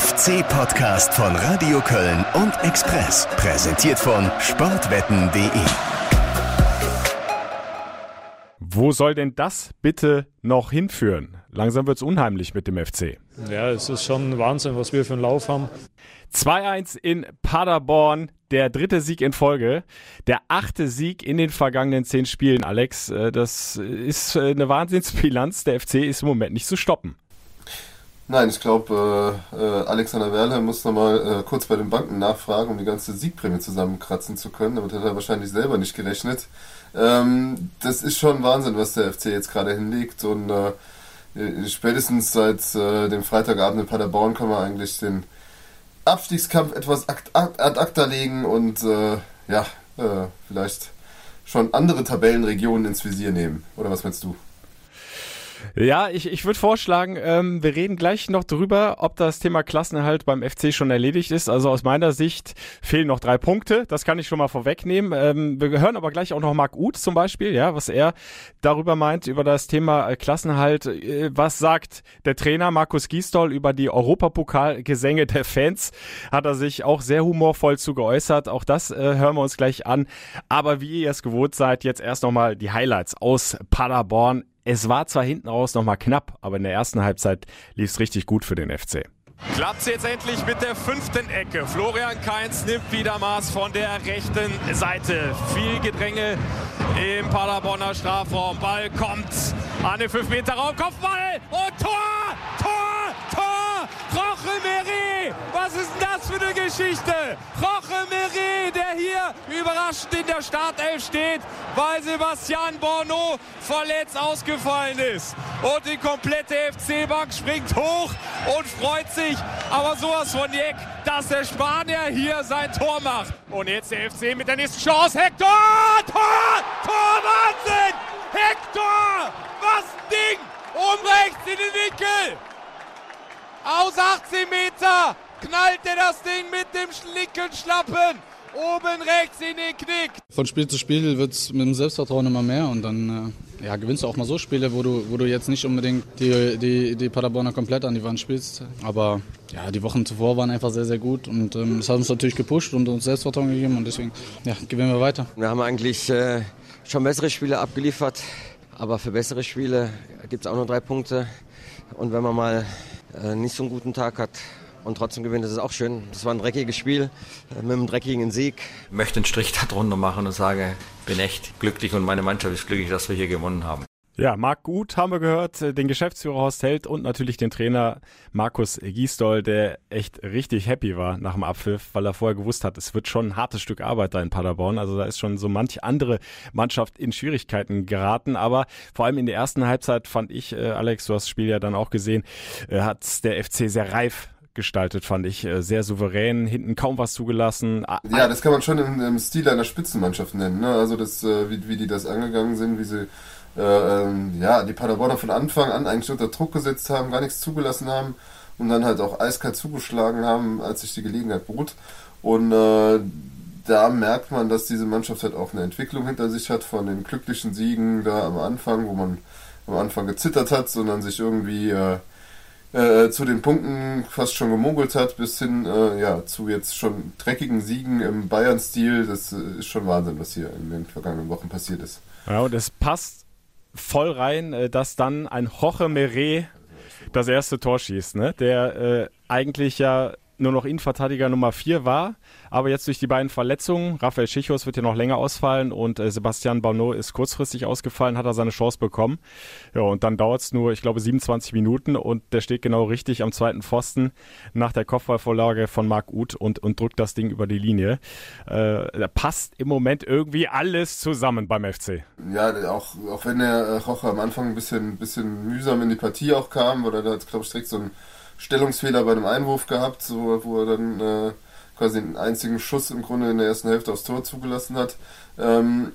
FC-Podcast von Radio Köln und Express. Präsentiert von sportwetten.de. Wo soll denn das bitte noch hinführen? Langsam wird es unheimlich mit dem FC. Ja, es ist schon Wahnsinn, was wir für einen Lauf haben. 2-1 in Paderborn, der dritte Sieg in Folge, der achte Sieg in den vergangenen zehn Spielen. Alex, äh, das ist äh, eine Wahnsinnsbilanz. Der FC ist im Moment nicht zu stoppen. Nein, ich glaube, äh, äh, Alexander Werle muss nochmal äh, kurz bei den Banken nachfragen, um die ganze Siegprämie zusammenkratzen zu können. Damit hat er wahrscheinlich selber nicht gerechnet. Ähm, das ist schon Wahnsinn, was der FC jetzt gerade hinlegt. Und äh, spätestens seit äh, dem Freitagabend in Paderborn kann man eigentlich den Abstiegskampf etwas ad acta legen und äh, ja, äh, vielleicht schon andere Tabellenregionen ins Visier nehmen. Oder was meinst du? Ja, ich, ich würde vorschlagen, ähm, wir reden gleich noch drüber, ob das Thema Klassenerhalt beim FC schon erledigt ist. Also aus meiner Sicht fehlen noch drei Punkte. Das kann ich schon mal vorwegnehmen. Ähm, wir hören aber gleich auch noch Marc Uth zum Beispiel, ja, was er darüber meint, über das Thema äh, Klassenerhalt. Äh, was sagt der Trainer Markus Gisdol über die Europapokalgesänge der Fans? Hat er sich auch sehr humorvoll zu geäußert. Auch das äh, hören wir uns gleich an. Aber wie ihr es gewohnt seid, jetzt erst nochmal die Highlights aus Paderborn. Es war zwar hinten raus nochmal knapp, aber in der ersten Halbzeit lief es richtig gut für den FC. Klappt jetzt endlich mit der fünften Ecke. Florian Kainz nimmt wieder Maß von der rechten Seite. Viel Gedränge im Paderborner Strafraum. Ball kommt an den 5 Meter Raum. Kopfball und Tor! Tor! Tor! Roche Meri! Was ist denn das für eine Geschichte? Roche Meri, der hier überraschend in der Startelf steht, weil Sebastian Borneau verletzt ausgefallen ist. Und die komplette FC-Bank springt hoch und freut sich, aber sowas von Jeck, dass der Spanier hier sein Tor macht. Und jetzt der FC mit der nächsten Chance. Hector! Tor! Tor! Wahnsinn! Hector! Was ein Ding! Oben rechts in den Winkel! Aus 18 Meter knallt er das Ding mit dem Schlickenschlappen oben rechts in den Knick. Von Spiel zu Spiel wird es mit dem Selbstvertrauen immer mehr und dann äh, ja, gewinnst du auch mal so Spiele, wo du, wo du jetzt nicht unbedingt die, die, die Paderborner komplett an die Wand spielst. Aber ja, die Wochen zuvor waren einfach sehr, sehr gut und ähm, es hat uns natürlich gepusht und uns Selbstvertrauen gegeben und deswegen ja, gewinnen wir weiter. Wir haben eigentlich äh, schon bessere Spiele abgeliefert, aber für bessere Spiele gibt es auch nur drei Punkte. Und wenn man mal äh, nicht so einen guten Tag hat und trotzdem gewinnt, ist auch schön. Das war ein dreckiges Spiel äh, mit einem dreckigen Sieg. Ich möchte einen Strich darunter machen und sage, bin echt glücklich und meine Mannschaft ist glücklich, dass wir hier gewonnen haben. Ja, Marc Gut haben wir gehört, den Geschäftsführer Horst Held und natürlich den Trainer Markus Giesdoll, der echt richtig happy war nach dem Abpfiff, weil er vorher gewusst hat, es wird schon ein hartes Stück Arbeit da in Paderborn. Also da ist schon so manch andere Mannschaft in Schwierigkeiten geraten. Aber vor allem in der ersten Halbzeit fand ich, äh, Alex, du hast das Spiel ja dann auch gesehen, äh, hat der FC sehr reif gestaltet, fand ich. Äh, sehr souverän, hinten kaum was zugelassen. Ja, das kann man schon im, im Stil einer Spitzenmannschaft nennen. Ne? Also das, äh, wie, wie die das angegangen sind, wie sie äh, ähm, ja, die Paderborner von Anfang an eigentlich unter Druck gesetzt haben, gar nichts zugelassen haben und dann halt auch eiskalt zugeschlagen haben, als sich die Gelegenheit bot. Und äh, da merkt man, dass diese Mannschaft halt auch eine Entwicklung hinter sich hat von den glücklichen Siegen da am Anfang, wo man am Anfang gezittert hat, sondern sich irgendwie äh, äh, zu den Punkten fast schon gemogelt hat, bis hin äh, ja, zu jetzt schon dreckigen Siegen im Bayern-Stil. Das äh, ist schon Wahnsinn, was hier in den vergangenen Wochen passiert ist. Ja, und es passt voll rein, äh, dass dann ein Jorge Meret das erste Tor schießt, ne? der äh, eigentlich ja nur noch Innenverteidiger Nummer 4 war, aber jetzt durch die beiden Verletzungen, Raphael Schichos wird ja noch länger ausfallen und äh, Sebastian Bonneau ist kurzfristig ausgefallen, hat er seine Chance bekommen. Ja, und dann dauert es nur, ich glaube, 27 Minuten und der steht genau richtig am zweiten Pfosten nach der Kopfballvorlage von Marc Uth und, und drückt das Ding über die Linie. Äh, da passt im Moment irgendwie alles zusammen beim FC. Ja, auch, auch wenn der äh, Rocher am Anfang ein bisschen, bisschen mühsam in die Partie auch kam, weil er da, glaube ich, direkt so ein Stellungsfehler bei einem Einwurf gehabt, so, wo er dann äh, quasi den einzigen Schuss im Grunde in der ersten Hälfte aufs Tor zugelassen hat. Ähm,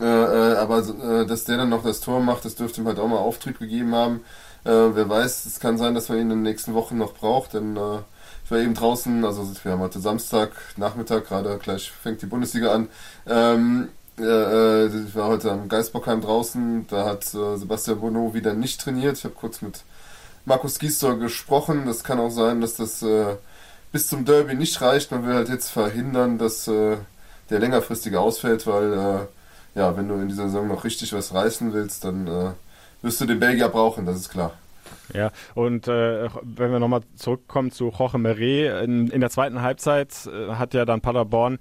äh, äh, aber äh, dass der dann noch das Tor macht, das dürfte ihm halt auch mal Auftrieb gegeben haben. Äh, wer weiß, es kann sein, dass man ihn in den nächsten Wochen noch braucht, denn äh, ich war eben draußen, also wir haben heute Samstag, Nachmittag, gerade gleich fängt die Bundesliga an. Ähm, äh, ich war heute am Geisbockheim draußen, da hat Sebastian Bono wieder nicht trainiert. Ich habe kurz mit Markus Gisdol gesprochen. Das kann auch sein, dass das äh, bis zum Derby nicht reicht. Man will halt jetzt verhindern, dass äh, der längerfristige ausfällt, weil äh, ja, wenn du in dieser Saison noch richtig was reißen willst, dann äh, wirst du den Belgier brauchen, das ist klar. Ja, und äh, wenn wir nochmal zurückkommen zu Jorge Meret, in, in der zweiten Halbzeit äh, hat ja dann Paderborn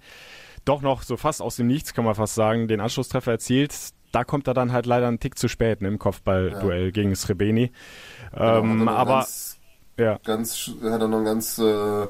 doch noch so fast aus dem Nichts, kann man fast sagen, den Anschlusstreffer erzielt. Da kommt er dann halt leider einen Tick zu spät ne, im Kopfballduell ja. gegen Srebeni. Genau, ähm, aber ganz, ja. ganz hat er noch einen ganz äh,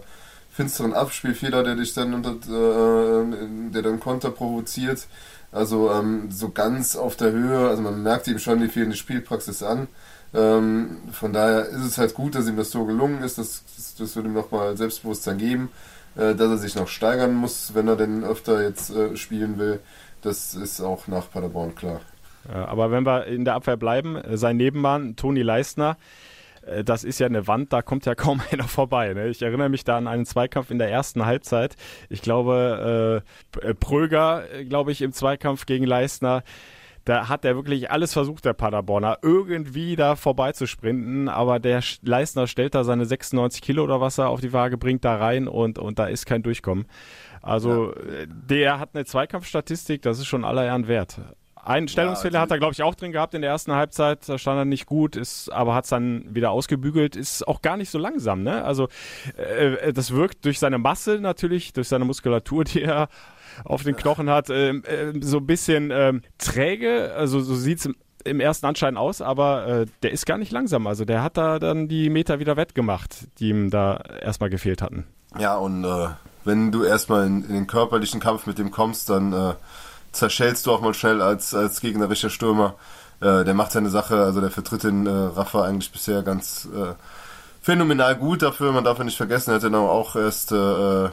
finsteren Abspielfehler, der dich dann unter, äh, der dann Konter provoziert. Also ähm, so ganz auf der Höhe, also man merkt ihm schon die fehlende Spielpraxis an. Ähm, von daher ist es halt gut, dass ihm das so gelungen ist. Das, das, das würde ihm nochmal Selbstbewusstsein geben, äh, dass er sich noch steigern muss, wenn er denn öfter jetzt äh, spielen will. Das ist auch nach Paderborn klar. Aber wenn wir in der Abwehr bleiben, äh, sein Nebenmann Toni Leistner, äh, das ist ja eine Wand, da kommt ja kaum einer vorbei. Ne? Ich erinnere mich da an einen Zweikampf in der ersten Halbzeit. Ich glaube, äh, Pröger, glaube ich, im Zweikampf gegen Leistner. Da hat er wirklich alles versucht, der Paderborner, irgendwie da vorbeizusprinten, aber der Leistner stellt da seine 96 Kilo oder was er auf die Waage bringt da rein und, und da ist kein Durchkommen. Also ja. der hat eine Zweikampfstatistik, das ist schon aller Ehren wert. Einen Stellungsfehler ja, hat er, glaube ich, auch drin gehabt in der ersten Halbzeit. Da stand er nicht gut, ist, aber hat es dann wieder ausgebügelt. Ist auch gar nicht so langsam, ne? Also äh, das wirkt durch seine Masse natürlich, durch seine Muskulatur, die er auf den Knochen hat, äh, äh, so ein bisschen äh, träge. Also so sieht es im ersten Anschein aus, aber äh, der ist gar nicht langsam. Also der hat da dann die Meter wieder wettgemacht, die ihm da erstmal gefehlt hatten. Ja, und äh, wenn du erstmal in, in, den körperlichen Kampf mit dem kommst, dann äh, zerschellst du auch mal schnell als, als gegnerischer Stürmer. Äh, der macht seine Sache, also der vertritt den äh, Rafa eigentlich bisher ganz äh, phänomenal gut dafür. Man darf ja nicht vergessen, er hat ja auch erst äh,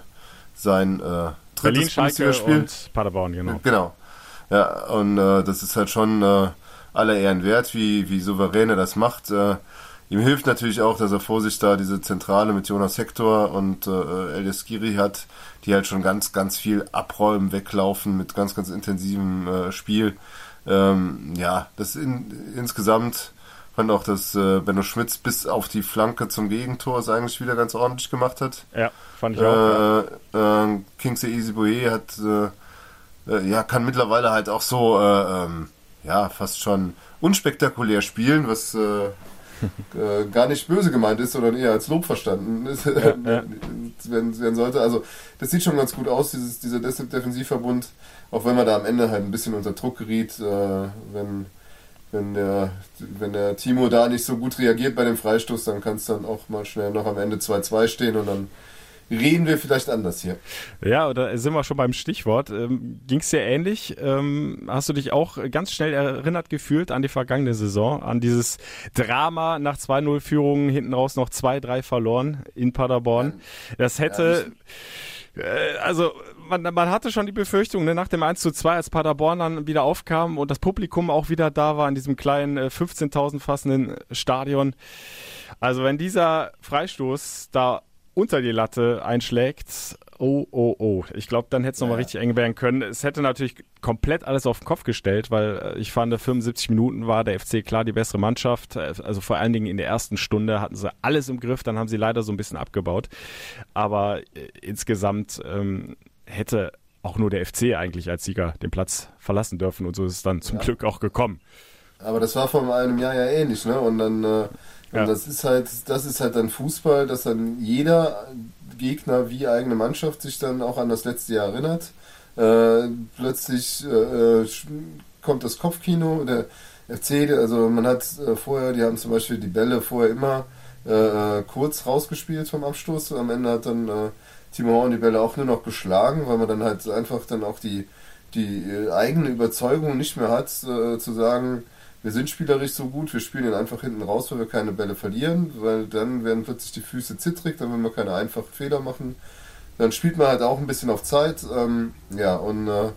sein äh, drittes Bundesligaspiel. und Paderborn, genau. Genau. Ja, und äh, das ist halt schon äh, aller Ehren wert, wie, wie souverän er das macht. Äh, ihm hilft natürlich auch, dass er vor sich da diese Zentrale mit Jonas Hector und äh, Elias Giri hat, die halt schon ganz, ganz viel abräumen, weglaufen mit ganz, ganz intensivem äh, Spiel. Ähm, ja, das in, insgesamt fand auch, dass äh, Benno Schmitz bis auf die Flanke zum Gegentor es eigentlich wieder ganz ordentlich gemacht hat. Ja, fand ich auch. Äh, äh, Kingsley Easyboye hat, äh, äh, ja, kann mittlerweile halt auch so, äh, ähm, ja, fast schon unspektakulär spielen, was äh, äh, gar nicht böse gemeint ist, sondern eher als Lob verstanden ist, ja, ja. Werden, werden, sollte. Also das sieht schon ganz gut aus, dieses, dieser Defensivverbund, auch wenn man da am Ende halt ein bisschen unter Druck geriet, äh, wenn, wenn, der, wenn der Timo da nicht so gut reagiert bei dem Freistoß, dann kann es dann auch mal schnell noch am Ende 2-2 stehen und dann reden wir vielleicht anders hier. Ja, oder sind wir schon beim Stichwort. Ähm, Ging es dir ähnlich? Ähm, hast du dich auch ganz schnell erinnert gefühlt an die vergangene Saison, an dieses Drama nach 2-0-Führungen, hinten raus noch 2-3 verloren in Paderborn? Das hätte... Äh, also man, man hatte schon die Befürchtung, ne, nach dem 1 zu 2, als Paderborn dann wieder aufkam und das Publikum auch wieder da war in diesem kleinen äh, 15.000 fassenden Stadion. Also wenn dieser Freistoß da unter die Latte einschlägt, oh, oh, oh. Ich glaube, dann hätte es nochmal ja. richtig eng werden können. Es hätte natürlich komplett alles auf den Kopf gestellt, weil äh, ich fand, 75 Minuten war der FC klar die bessere Mannschaft. Äh, also vor allen Dingen in der ersten Stunde hatten sie alles im Griff, dann haben sie leider so ein bisschen abgebaut. Aber äh, insgesamt ähm, hätte auch nur der FC eigentlich als Sieger den Platz verlassen dürfen und so ist es dann zum ja. Glück auch gekommen. Aber das war vor einem Jahr ja ähnlich, ne? Und dann äh, und ja. das ist halt, das ist halt dann Fußball, dass dann jeder Gegner wie eigene Mannschaft sich dann auch an das letzte Jahr erinnert. Äh, plötzlich äh, kommt das Kopfkino, der FC, also man hat äh, vorher, die haben zum Beispiel die Bälle vorher immer äh, kurz rausgespielt vom Abstoß. Am Ende hat dann äh, Timo Horn die Bälle auch nur noch geschlagen, weil man dann halt einfach dann auch die, die äh, eigene Überzeugung nicht mehr hat, zu sagen, wir sind spielerisch so gut, wir spielen ihn einfach hinten raus, weil wir keine Bälle verlieren, weil dann werden plötzlich die Füße zittrig, dann will man keine einfachen Fehler machen. Dann spielt man halt auch ein bisschen auf Zeit, ähm, ja, und äh,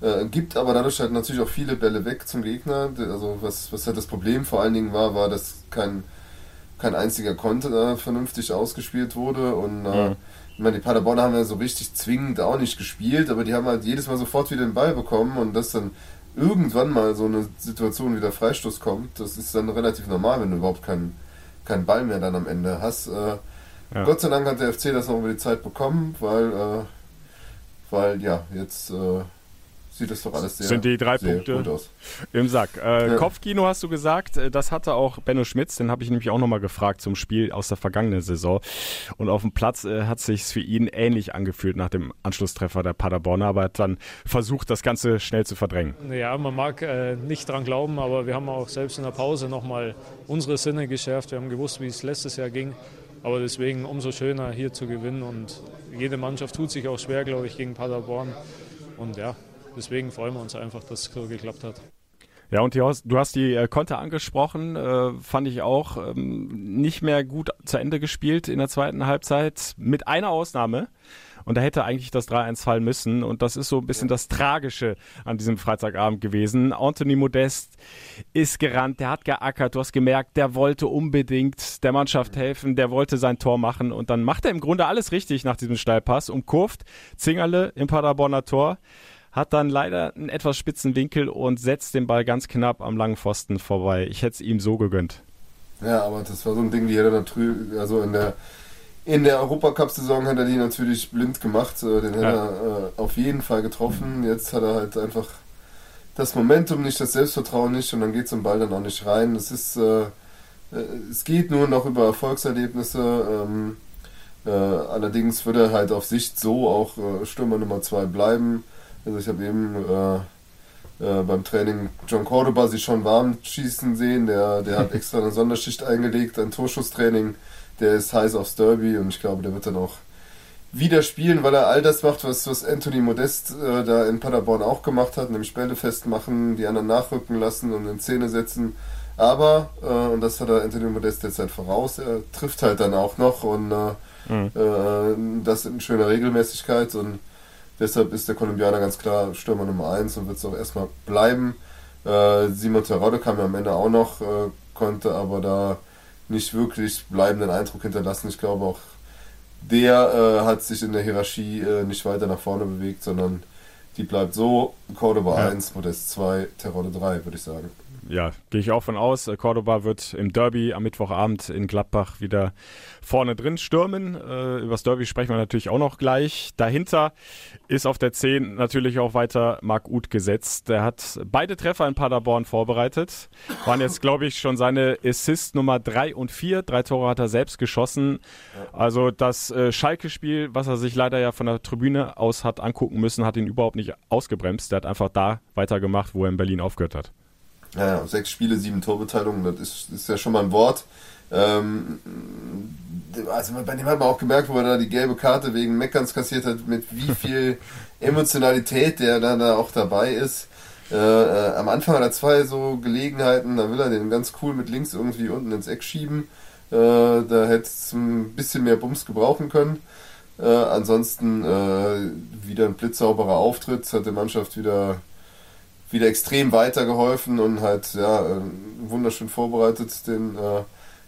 äh, gibt aber dadurch halt natürlich auch viele Bälle weg zum Gegner. Also was, was halt das Problem vor allen Dingen war, war, dass kein, kein einziger Konter äh, vernünftig ausgespielt wurde und äh, mhm. ich meine, die Paderborner haben ja so richtig zwingend auch nicht gespielt, aber die haben halt jedes Mal sofort wieder den Ball bekommen und das dann irgendwann mal so eine Situation wie der Freistoß kommt, das ist dann relativ normal, wenn du überhaupt keinen keinen Ball mehr dann am Ende hast. Äh, ja. Gott sei Dank hat der FC das noch über die Zeit bekommen, weil, äh, weil ja, jetzt äh, sieht es doch alles sehr, Sind die drei Punkte im Sack. Äh, ja. Kopfkino hast du gesagt, äh, das hatte auch Benno Schmitz, den habe ich nämlich auch nochmal gefragt zum Spiel aus der vergangenen Saison. Und auf dem Platz äh, hat sich für ihn ähnlich angefühlt nach dem Anschlusstreffer der Paderborner, aber hat dann versucht, das Ganze schnell zu verdrängen. Ja, man mag äh, nicht dran glauben, aber wir haben auch selbst in der Pause nochmal unsere Sinne geschärft. Wir haben gewusst, wie es letztes Jahr ging. Aber deswegen umso schöner hier zu gewinnen und jede Mannschaft tut sich auch schwer, glaube ich, gegen Paderborn. Und ja, deswegen freuen wir uns einfach, dass es so geklappt hat. Ja, und du hast die äh, Konter angesprochen, äh, fand ich auch ähm, nicht mehr gut zu Ende gespielt in der zweiten Halbzeit, mit einer Ausnahme. Und da hätte eigentlich das 3-1 fallen müssen. Und das ist so ein bisschen das Tragische an diesem Freitagabend gewesen. Anthony Modest ist gerannt, der hat geackert, du hast gemerkt, der wollte unbedingt der Mannschaft helfen, der wollte sein Tor machen. Und dann macht er im Grunde alles richtig nach diesem Steilpass, umkurvt Zingerle im Paderborner Tor hat dann leider einen etwas spitzen Winkel und setzt den Ball ganz knapp am langen Pfosten vorbei. Ich hätte es ihm so gegönnt. Ja, aber das war so ein Ding, die hätte er natürlich, also in der in der Europacup-Saison hat er die natürlich blind gemacht. Äh, den ja. hat er äh, auf jeden Fall getroffen. Jetzt hat er halt einfach das Momentum nicht, das Selbstvertrauen nicht und dann geht zum Ball dann auch nicht rein. Es ist, äh, äh, es geht nur noch über Erfolgserlebnisse. Ähm, äh, allerdings wird er halt auf Sicht so auch äh, Stürmer Nummer 2 bleiben. Also ich habe eben beim Training John Cordoba sich schon warm schießen sehen. Der, der hat extra eine Sonderschicht eingelegt, ein Torschusstraining der ist heiß aufs Derby und ich glaube, der wird dann auch wieder spielen, weil er all das macht, was, was Anthony Modest äh, da in Paderborn auch gemacht hat, nämlich Bälle festmachen, die anderen nachrücken lassen und in Szene setzen. Aber, äh, und das hat er Anthony Modest jetzt halt voraus, er trifft halt dann auch noch und äh, mhm. Äh, das in schöner Regelmäßigkeit und deshalb ist der Kolumbianer ganz klar Stürmer Nummer 1 und wird es auch erstmal bleiben. Äh, Simon Terode kam ja am Ende auch noch, äh, konnte aber da nicht wirklich bleibenden Eindruck hinterlassen. Ich glaube auch, der äh, hat sich in der Hierarchie äh, nicht weiter nach vorne bewegt, sondern die bleibt so. Cordoba ja. 1, Modest 2, Terrorde 3, würde ich sagen ja, gehe ich auch von aus. Äh, Cordoba wird im Derby am Mittwochabend in Gladbach wieder vorne drin stürmen. Äh, über das Derby sprechen wir natürlich auch noch gleich. Dahinter ist auf der 10 natürlich auch weiter Marc Uth gesetzt. Der hat beide Treffer in Paderborn vorbereitet. Waren jetzt, glaube ich, schon seine Assist Nummer 3 und 4. Drei Tore hat er selbst geschossen. Also das äh, Schalke-Spiel, was er sich leider ja von der Tribüne aus hat angucken müssen, hat ihn überhaupt nicht ausgebremst. Der hat einfach da weitergemacht, wo er in Berlin aufgehört hat. Ja, sechs Spiele, sieben Torbeteiligungen, das ist, ist ja schon mal ein Wort. Ähm, also bei dem hat man auch gemerkt, wo er da die gelbe Karte wegen Meckerns kassiert hat, mit wie viel Emotionalität der dann da auch dabei ist. Äh, äh, am Anfang hat er zwei so Gelegenheiten, da will er den ganz cool mit links irgendwie unten ins Eck schieben. Äh, da hätte es ein bisschen mehr Bums gebrauchen können. Äh, ansonsten äh, wieder ein blitzsauberer Auftritt, hat der Mannschaft wieder wieder extrem weitergeholfen und halt ja äh, wunderschön vorbereitet den äh,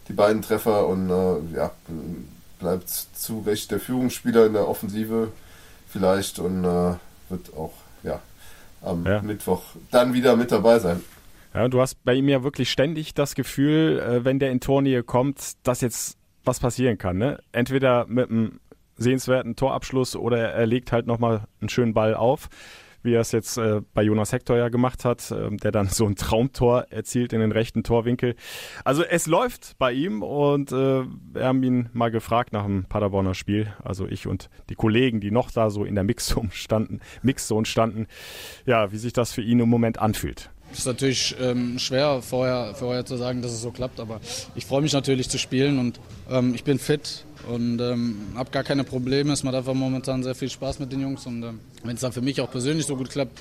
die beiden Treffer und äh, ja bleibt zu Recht der Führungsspieler in der Offensive vielleicht und äh, wird auch ja am ja. Mittwoch dann wieder mit dabei sein. Ja, du hast bei ihm ja wirklich ständig das Gefühl, wenn der in Tornähe kommt, dass jetzt was passieren kann. Ne? Entweder mit einem sehenswerten Torabschluss oder er legt halt nochmal einen schönen Ball auf wie er es jetzt äh, bei Jonas Hector ja gemacht hat, äh, der dann so ein Traumtor erzielt in den rechten Torwinkel. Also es läuft bei ihm und äh, wir haben ihn mal gefragt nach dem Paderborner Spiel, also ich und die Kollegen, die noch da so in der Mixzone standen, Mixzone standen, ja, wie sich das für ihn im Moment anfühlt. Es ist natürlich ähm, schwer vorher, vorher zu sagen, dass es so klappt, aber ich freue mich natürlich zu spielen und ähm, ich bin fit und ähm, habe gar keine Probleme. Es macht einfach momentan sehr viel Spaß mit den Jungs und ähm, wenn es dann für mich auch persönlich so gut klappt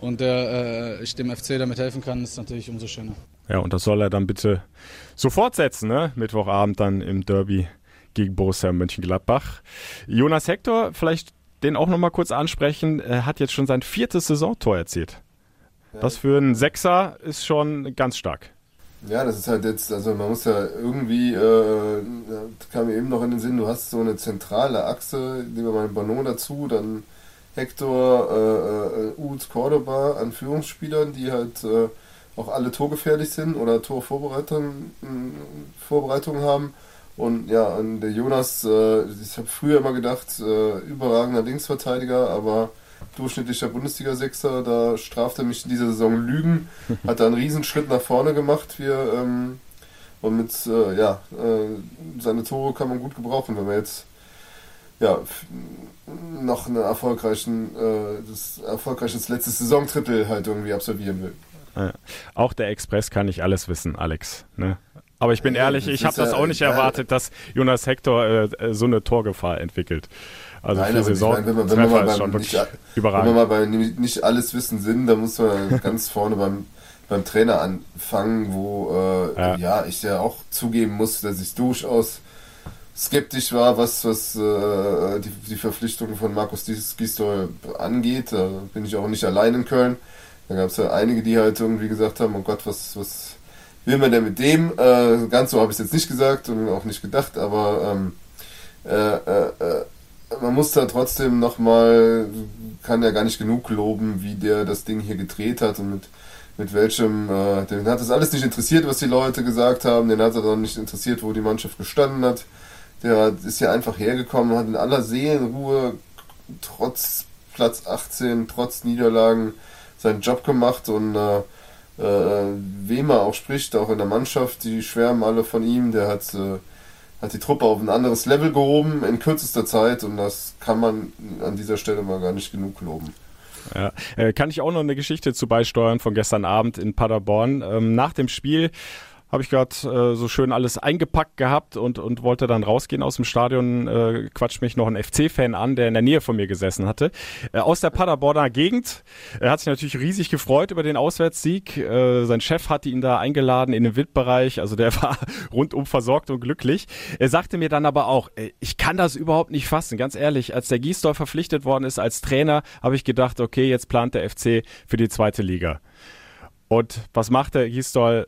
und der, äh, ich dem FC damit helfen kann, ist es natürlich umso schöner. Ja, und das soll er dann bitte so fortsetzen, ne? Mittwochabend dann im Derby gegen Borussia Mönchengladbach. Jonas Hector, vielleicht den auch nochmal kurz ansprechen, er hat jetzt schon sein viertes Saisontor erzielt. Das für einen Sechser ist schon ganz stark. Ja, das ist halt jetzt, also man muss ja irgendwie, äh, kam mir eben noch in den Sinn, du hast so eine zentrale Achse, nehmen wir mal Banon dazu, dann Hector, äh, äh, Uth, Cordoba an Führungsspielern, die halt äh, auch alle torgefährlich sind oder Torvorbereitungen Vorbereitungen haben. Und ja, und der Jonas, äh, ich habe früher immer gedacht, äh, überragender Linksverteidiger, aber durchschnittlicher Bundesliga-Sechser, da straft er mich in dieser Saison Lügen, hat da einen Riesenschritt nach vorne gemacht. Wir, ähm, und mit, äh, ja, äh, seine Tore kann man gut gebrauchen, wenn wir jetzt ja, noch einen erfolgreichen, äh, das erfolgreiches letztes Saisontrippel halt irgendwie absolvieren will. Ja. Auch der Express kann nicht alles wissen, Alex. Ne? Aber ich bin ja, ehrlich, ich habe das auch nicht erwartet, dass Jonas Hector äh, so eine Torgefahr entwickelt. Also Nein, für Saison meine, wenn, man, wenn, man mal beim nicht, wenn wir mal bei nicht alles wissen sind, dann muss man ganz vorne beim, beim Trainer anfangen, wo äh, ja. ja. ich ja auch zugeben muss, dass ich durchaus skeptisch war, was, was äh, die, die Verpflichtung von Markus Gisdol angeht. Da bin ich auch nicht allein in Köln. Da gab es ja einige, die halt irgendwie gesagt haben, oh Gott, was, was will man denn mit dem? Äh, ganz so habe ich es jetzt nicht gesagt und auch nicht gedacht, aber ähm, äh, äh, äh man muss da trotzdem nochmal, kann ja gar nicht genug loben, wie der das Ding hier gedreht hat und mit, mit welchem, äh, den hat es alles nicht interessiert, was die Leute gesagt haben, den hat es auch nicht interessiert, wo die Mannschaft gestanden hat. Der ist ja einfach hergekommen, hat in aller Seelenruhe, trotz Platz 18, trotz Niederlagen, seinen Job gemacht und äh, äh, wem er auch spricht, auch in der Mannschaft, die schwärmen alle von ihm. Der hat, äh, hat die Truppe auf ein anderes Level gehoben in kürzester Zeit und das kann man an dieser Stelle mal gar nicht genug loben. Ja. Äh, kann ich auch noch eine Geschichte zu beisteuern von gestern Abend in Paderborn. Ähm, nach dem Spiel habe ich gerade äh, so schön alles eingepackt gehabt und, und wollte dann rausgehen aus dem Stadion. Äh, quatscht mich noch ein FC-Fan an, der in der Nähe von mir gesessen hatte. Äh, aus der Paderborner Gegend. Er hat sich natürlich riesig gefreut über den Auswärtssieg. Äh, sein Chef hatte ihn da eingeladen in den Wildbereich. Also der war rundum versorgt und glücklich. Er sagte mir dann aber auch, ich kann das überhaupt nicht fassen. Ganz ehrlich, als der Giesdorf verpflichtet worden ist als Trainer, habe ich gedacht, okay, jetzt plant der FC für die zweite Liga. Und was macht der Gisdol?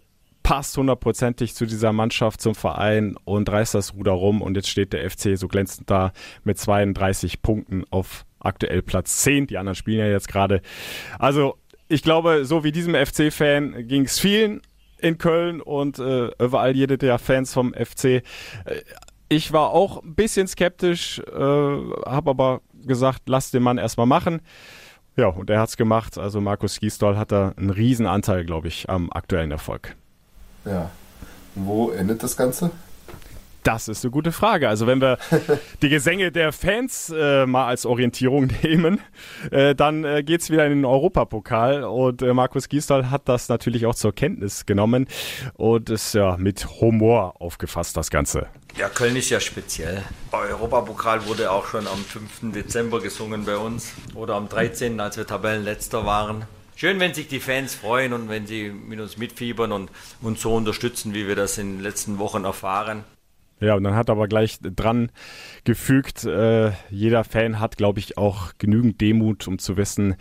Passt hundertprozentig zu dieser Mannschaft, zum Verein und reißt das Ruder rum. Und jetzt steht der FC so glänzend da mit 32 Punkten auf aktuell Platz 10. Die anderen spielen ja jetzt gerade. Also ich glaube, so wie diesem FC-Fan ging es vielen in Köln und äh, überall jede der Fans vom FC. Äh, ich war auch ein bisschen skeptisch, äh, habe aber gesagt, lass den Mann erstmal machen. Ja, und er hat's gemacht. Also Markus Gisdol hat da einen riesen Anteil, glaube ich, am aktuellen Erfolg. Ja. Wo endet das Ganze? Das ist eine gute Frage. Also wenn wir die Gesänge der Fans äh, mal als Orientierung nehmen, äh, dann äh, es wieder in den Europapokal und äh, Markus Gisdol hat das natürlich auch zur Kenntnis genommen und ist ja mit Humor aufgefasst, das Ganze. Ja, Köln ist ja speziell. Europapokal wurde auch schon am 5. Dezember gesungen bei uns oder am 13., als wir Tabellenletzter waren schön, wenn sich die Fans freuen und wenn sie mit uns mitfiebern und uns so unterstützen, wie wir das in den letzten Wochen erfahren. Ja, und dann hat aber gleich dran gefügt, äh, jeder Fan hat, glaube ich, auch genügend Demut, um zu wissen,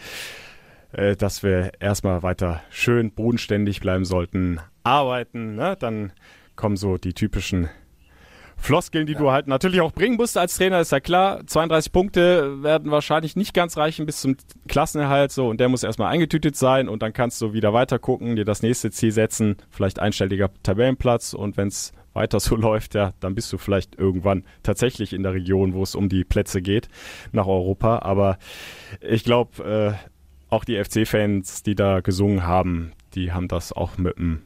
äh, dass wir erstmal weiter schön bodenständig bleiben sollten, arbeiten. Ne? Dann kommen so die typischen Floskeln, die ja. du halt natürlich auch bringen musst als Trainer, ist ja klar. 32 Punkte werden wahrscheinlich nicht ganz reichen bis zum Klassenerhalt so und der muss erstmal eingetütet sein und dann kannst du wieder weiter gucken, dir das nächste Ziel setzen, vielleicht einstelliger Tabellenplatz und wenn es weiter so läuft, ja, dann bist du vielleicht irgendwann tatsächlich in der Region, wo es um die Plätze geht nach Europa. Aber ich glaube, äh, auch die FC-Fans, die da gesungen haben, die haben das auch mit einem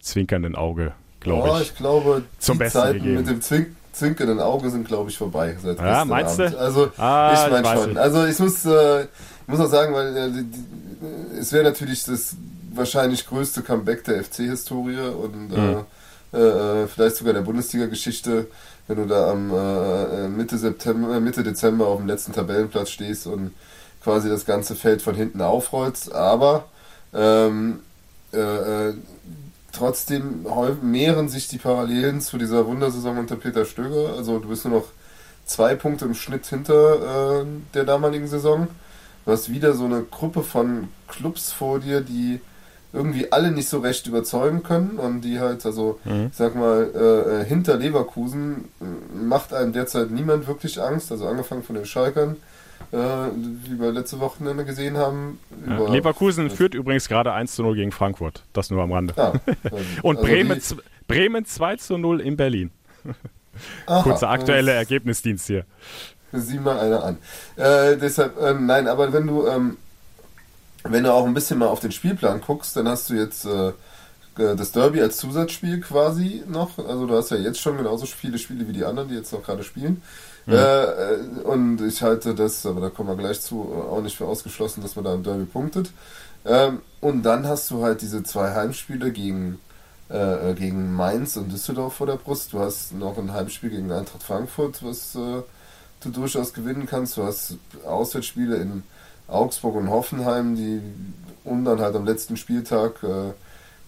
zwinkernden Auge glaube oh, ich. ich glaube, zum die Zeiten gegeben. mit dem Zwink zwinkernden Auge sind, glaube ich, vorbei. Seit ja, meinst Abend. du? Also, ah, ich meine schon. Ich. Also, ich muss, äh, ich muss auch sagen, weil äh, die, es wäre natürlich das wahrscheinlich größte Comeback der FC-Historie und mhm. äh, äh, vielleicht sogar der Bundesliga-Geschichte, wenn du da am äh, Mitte September, Mitte Dezember auf dem letzten Tabellenplatz stehst und quasi das ganze Feld von hinten aufrollst. Aber ähm, äh, trotzdem mehren sich die Parallelen zu dieser Wundersaison unter Peter Stöger. Also du bist nur noch zwei Punkte im Schnitt hinter äh, der damaligen Saison. Du hast wieder so eine Gruppe von Clubs vor dir, die irgendwie alle nicht so recht überzeugen können und die halt, also mhm. ich sag mal, äh, äh hinter Leverkusen äh, macht einem derzeit niemand wirklich Angst, also angefangen von den Schalkern, äh, wie wir letzte Wochenende gesehen haben. Ja, Leverkusen führt übrigens gerade 1 zu 0 gegen Frankfurt. Das nur am Rande. Ja, also Und also Bremen, Bremen 2 zu 0 in Berlin. Aha, Kurzer aktuelle Ergebnisdienst hier. Sieh mal einer an. Äh, deshalb, ähm, nein, aber wenn du, ähm, wenn du auch ein bisschen mal auf den Spielplan guckst, dann hast du jetzt äh, das Derby als Zusatzspiel quasi noch. Also du hast ja jetzt schon genauso viele Spiele wie die anderen, die jetzt noch gerade spielen. Mhm. Äh, und ich halte das, aber da kommen wir gleich zu, auch nicht für ausgeschlossen, dass man da im Derby punktet. Ähm, und dann hast du halt diese zwei Heimspiele gegen, äh, gegen Mainz und Düsseldorf vor der Brust. Du hast noch ein Heimspiel gegen Eintracht Frankfurt, was äh, du durchaus gewinnen kannst. Du hast Auswärtsspiele in Augsburg und Hoffenheim, die und dann halt am letzten Spieltag äh,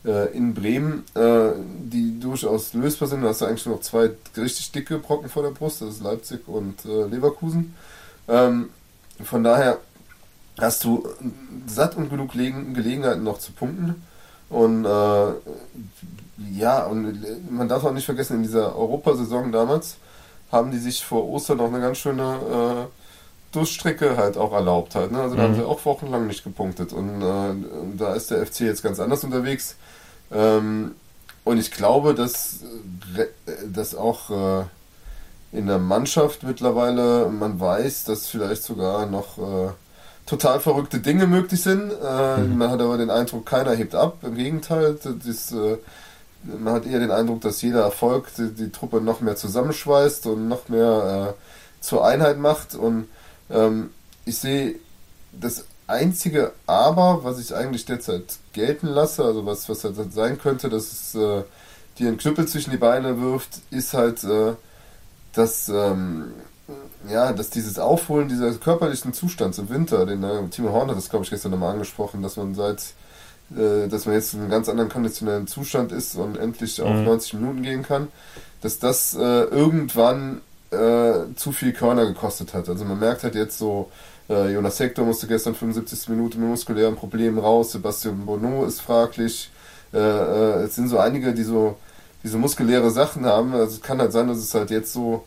äh, in Bremen, äh, die durchaus lösbar sind. Da hast du eigentlich nur noch zwei richtig dicke Brocken vor der Brust, das ist Leipzig und äh, Leverkusen. Ähm, von daher hast du satt und genug Gelegenheiten noch zu punkten. Und äh, ja, und man darf auch nicht vergessen, in dieser Europasaison damals haben die sich vor Ostern noch eine ganz schöne äh, Durchstrecke halt auch erlaubt halt. Ne? Also da haben mhm. sie auch wochenlang nicht gepunktet. Und äh, da ist der FC jetzt ganz anders unterwegs. Ähm, und ich glaube, dass, dass auch äh, in der Mannschaft mittlerweile man weiß, dass vielleicht sogar noch äh, total verrückte Dinge möglich sind. Äh, mhm. Man hat aber den Eindruck, keiner hebt ab. Im Gegenteil, das, äh, man hat eher den Eindruck, dass jeder Erfolg die, die Truppe noch mehr zusammenschweißt und noch mehr äh, zur Einheit macht. Und ähm, ich sehe das einzige Aber, was ich eigentlich derzeit gelten lasse, also was, was halt sein könnte, dass es äh, dir einen Knüppel zwischen die Beine wirft, ist halt, äh, dass, ähm, ja, dass dieses Aufholen dieser körperlichen Zustands im Winter, den äh, Timo Horn hat das, glaube ich, gestern nochmal angesprochen, dass man seit, äh, dass man jetzt in einem ganz anderen konditionellen Zustand ist und endlich auf 90 mhm. Minuten gehen kann, dass das äh, irgendwann äh, zu viel Körner gekostet hat. Also man merkt halt jetzt so, äh, Jonas Hector musste gestern 75. Minute mit muskulären Problemen raus, Sebastian Bonneau ist fraglich. Äh, äh, es sind so einige, die so diese muskuläre Sachen haben. Also es kann halt sein, dass es halt jetzt so,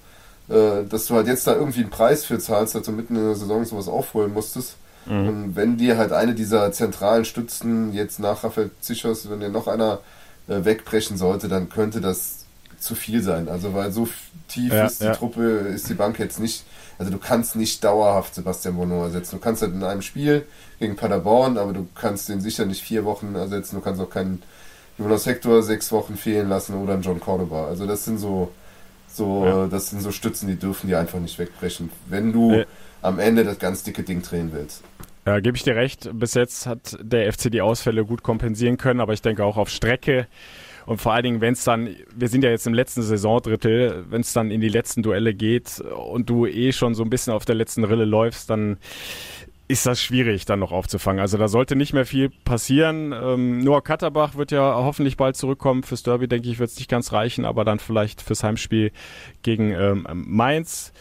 äh, dass du halt jetzt da irgendwie einen Preis für zahlst, dass du mitten in der Saison sowas aufholen musstest. Mhm. Und wenn dir halt eine dieser zentralen Stützen jetzt nach Rafael Zichos, wenn dir noch einer äh, wegbrechen sollte, dann könnte das zu viel sein. Also weil so tief ja, ist die ja. Truppe, ist die Bank jetzt nicht. Also du kannst nicht dauerhaft Sebastian Bono ersetzen. Du kannst halt in einem Spiel gegen Paderborn, aber du kannst den sicher nicht vier Wochen ersetzen. Du kannst auch keinen Jonas Hector sechs Wochen fehlen lassen oder einen John Cordoba. Also das sind so, so, ja. das sind so Stützen, die dürfen die einfach nicht wegbrechen, wenn du äh. am Ende das ganz dicke Ding drehen willst. Ja, gebe ich dir recht. Bis jetzt hat der FC die Ausfälle gut kompensieren können, aber ich denke auch auf Strecke und vor allen Dingen, wenn es dann, wir sind ja jetzt im letzten Saisondrittel, wenn es dann in die letzten Duelle geht und du eh schon so ein bisschen auf der letzten Rille läufst, dann ist das schwierig dann noch aufzufangen. Also da sollte nicht mehr viel passieren. Ähm, Noah Katterbach wird ja hoffentlich bald zurückkommen. Fürs Derby, denke ich, wird es nicht ganz reichen, aber dann vielleicht fürs Heimspiel gegen ähm, Mainz.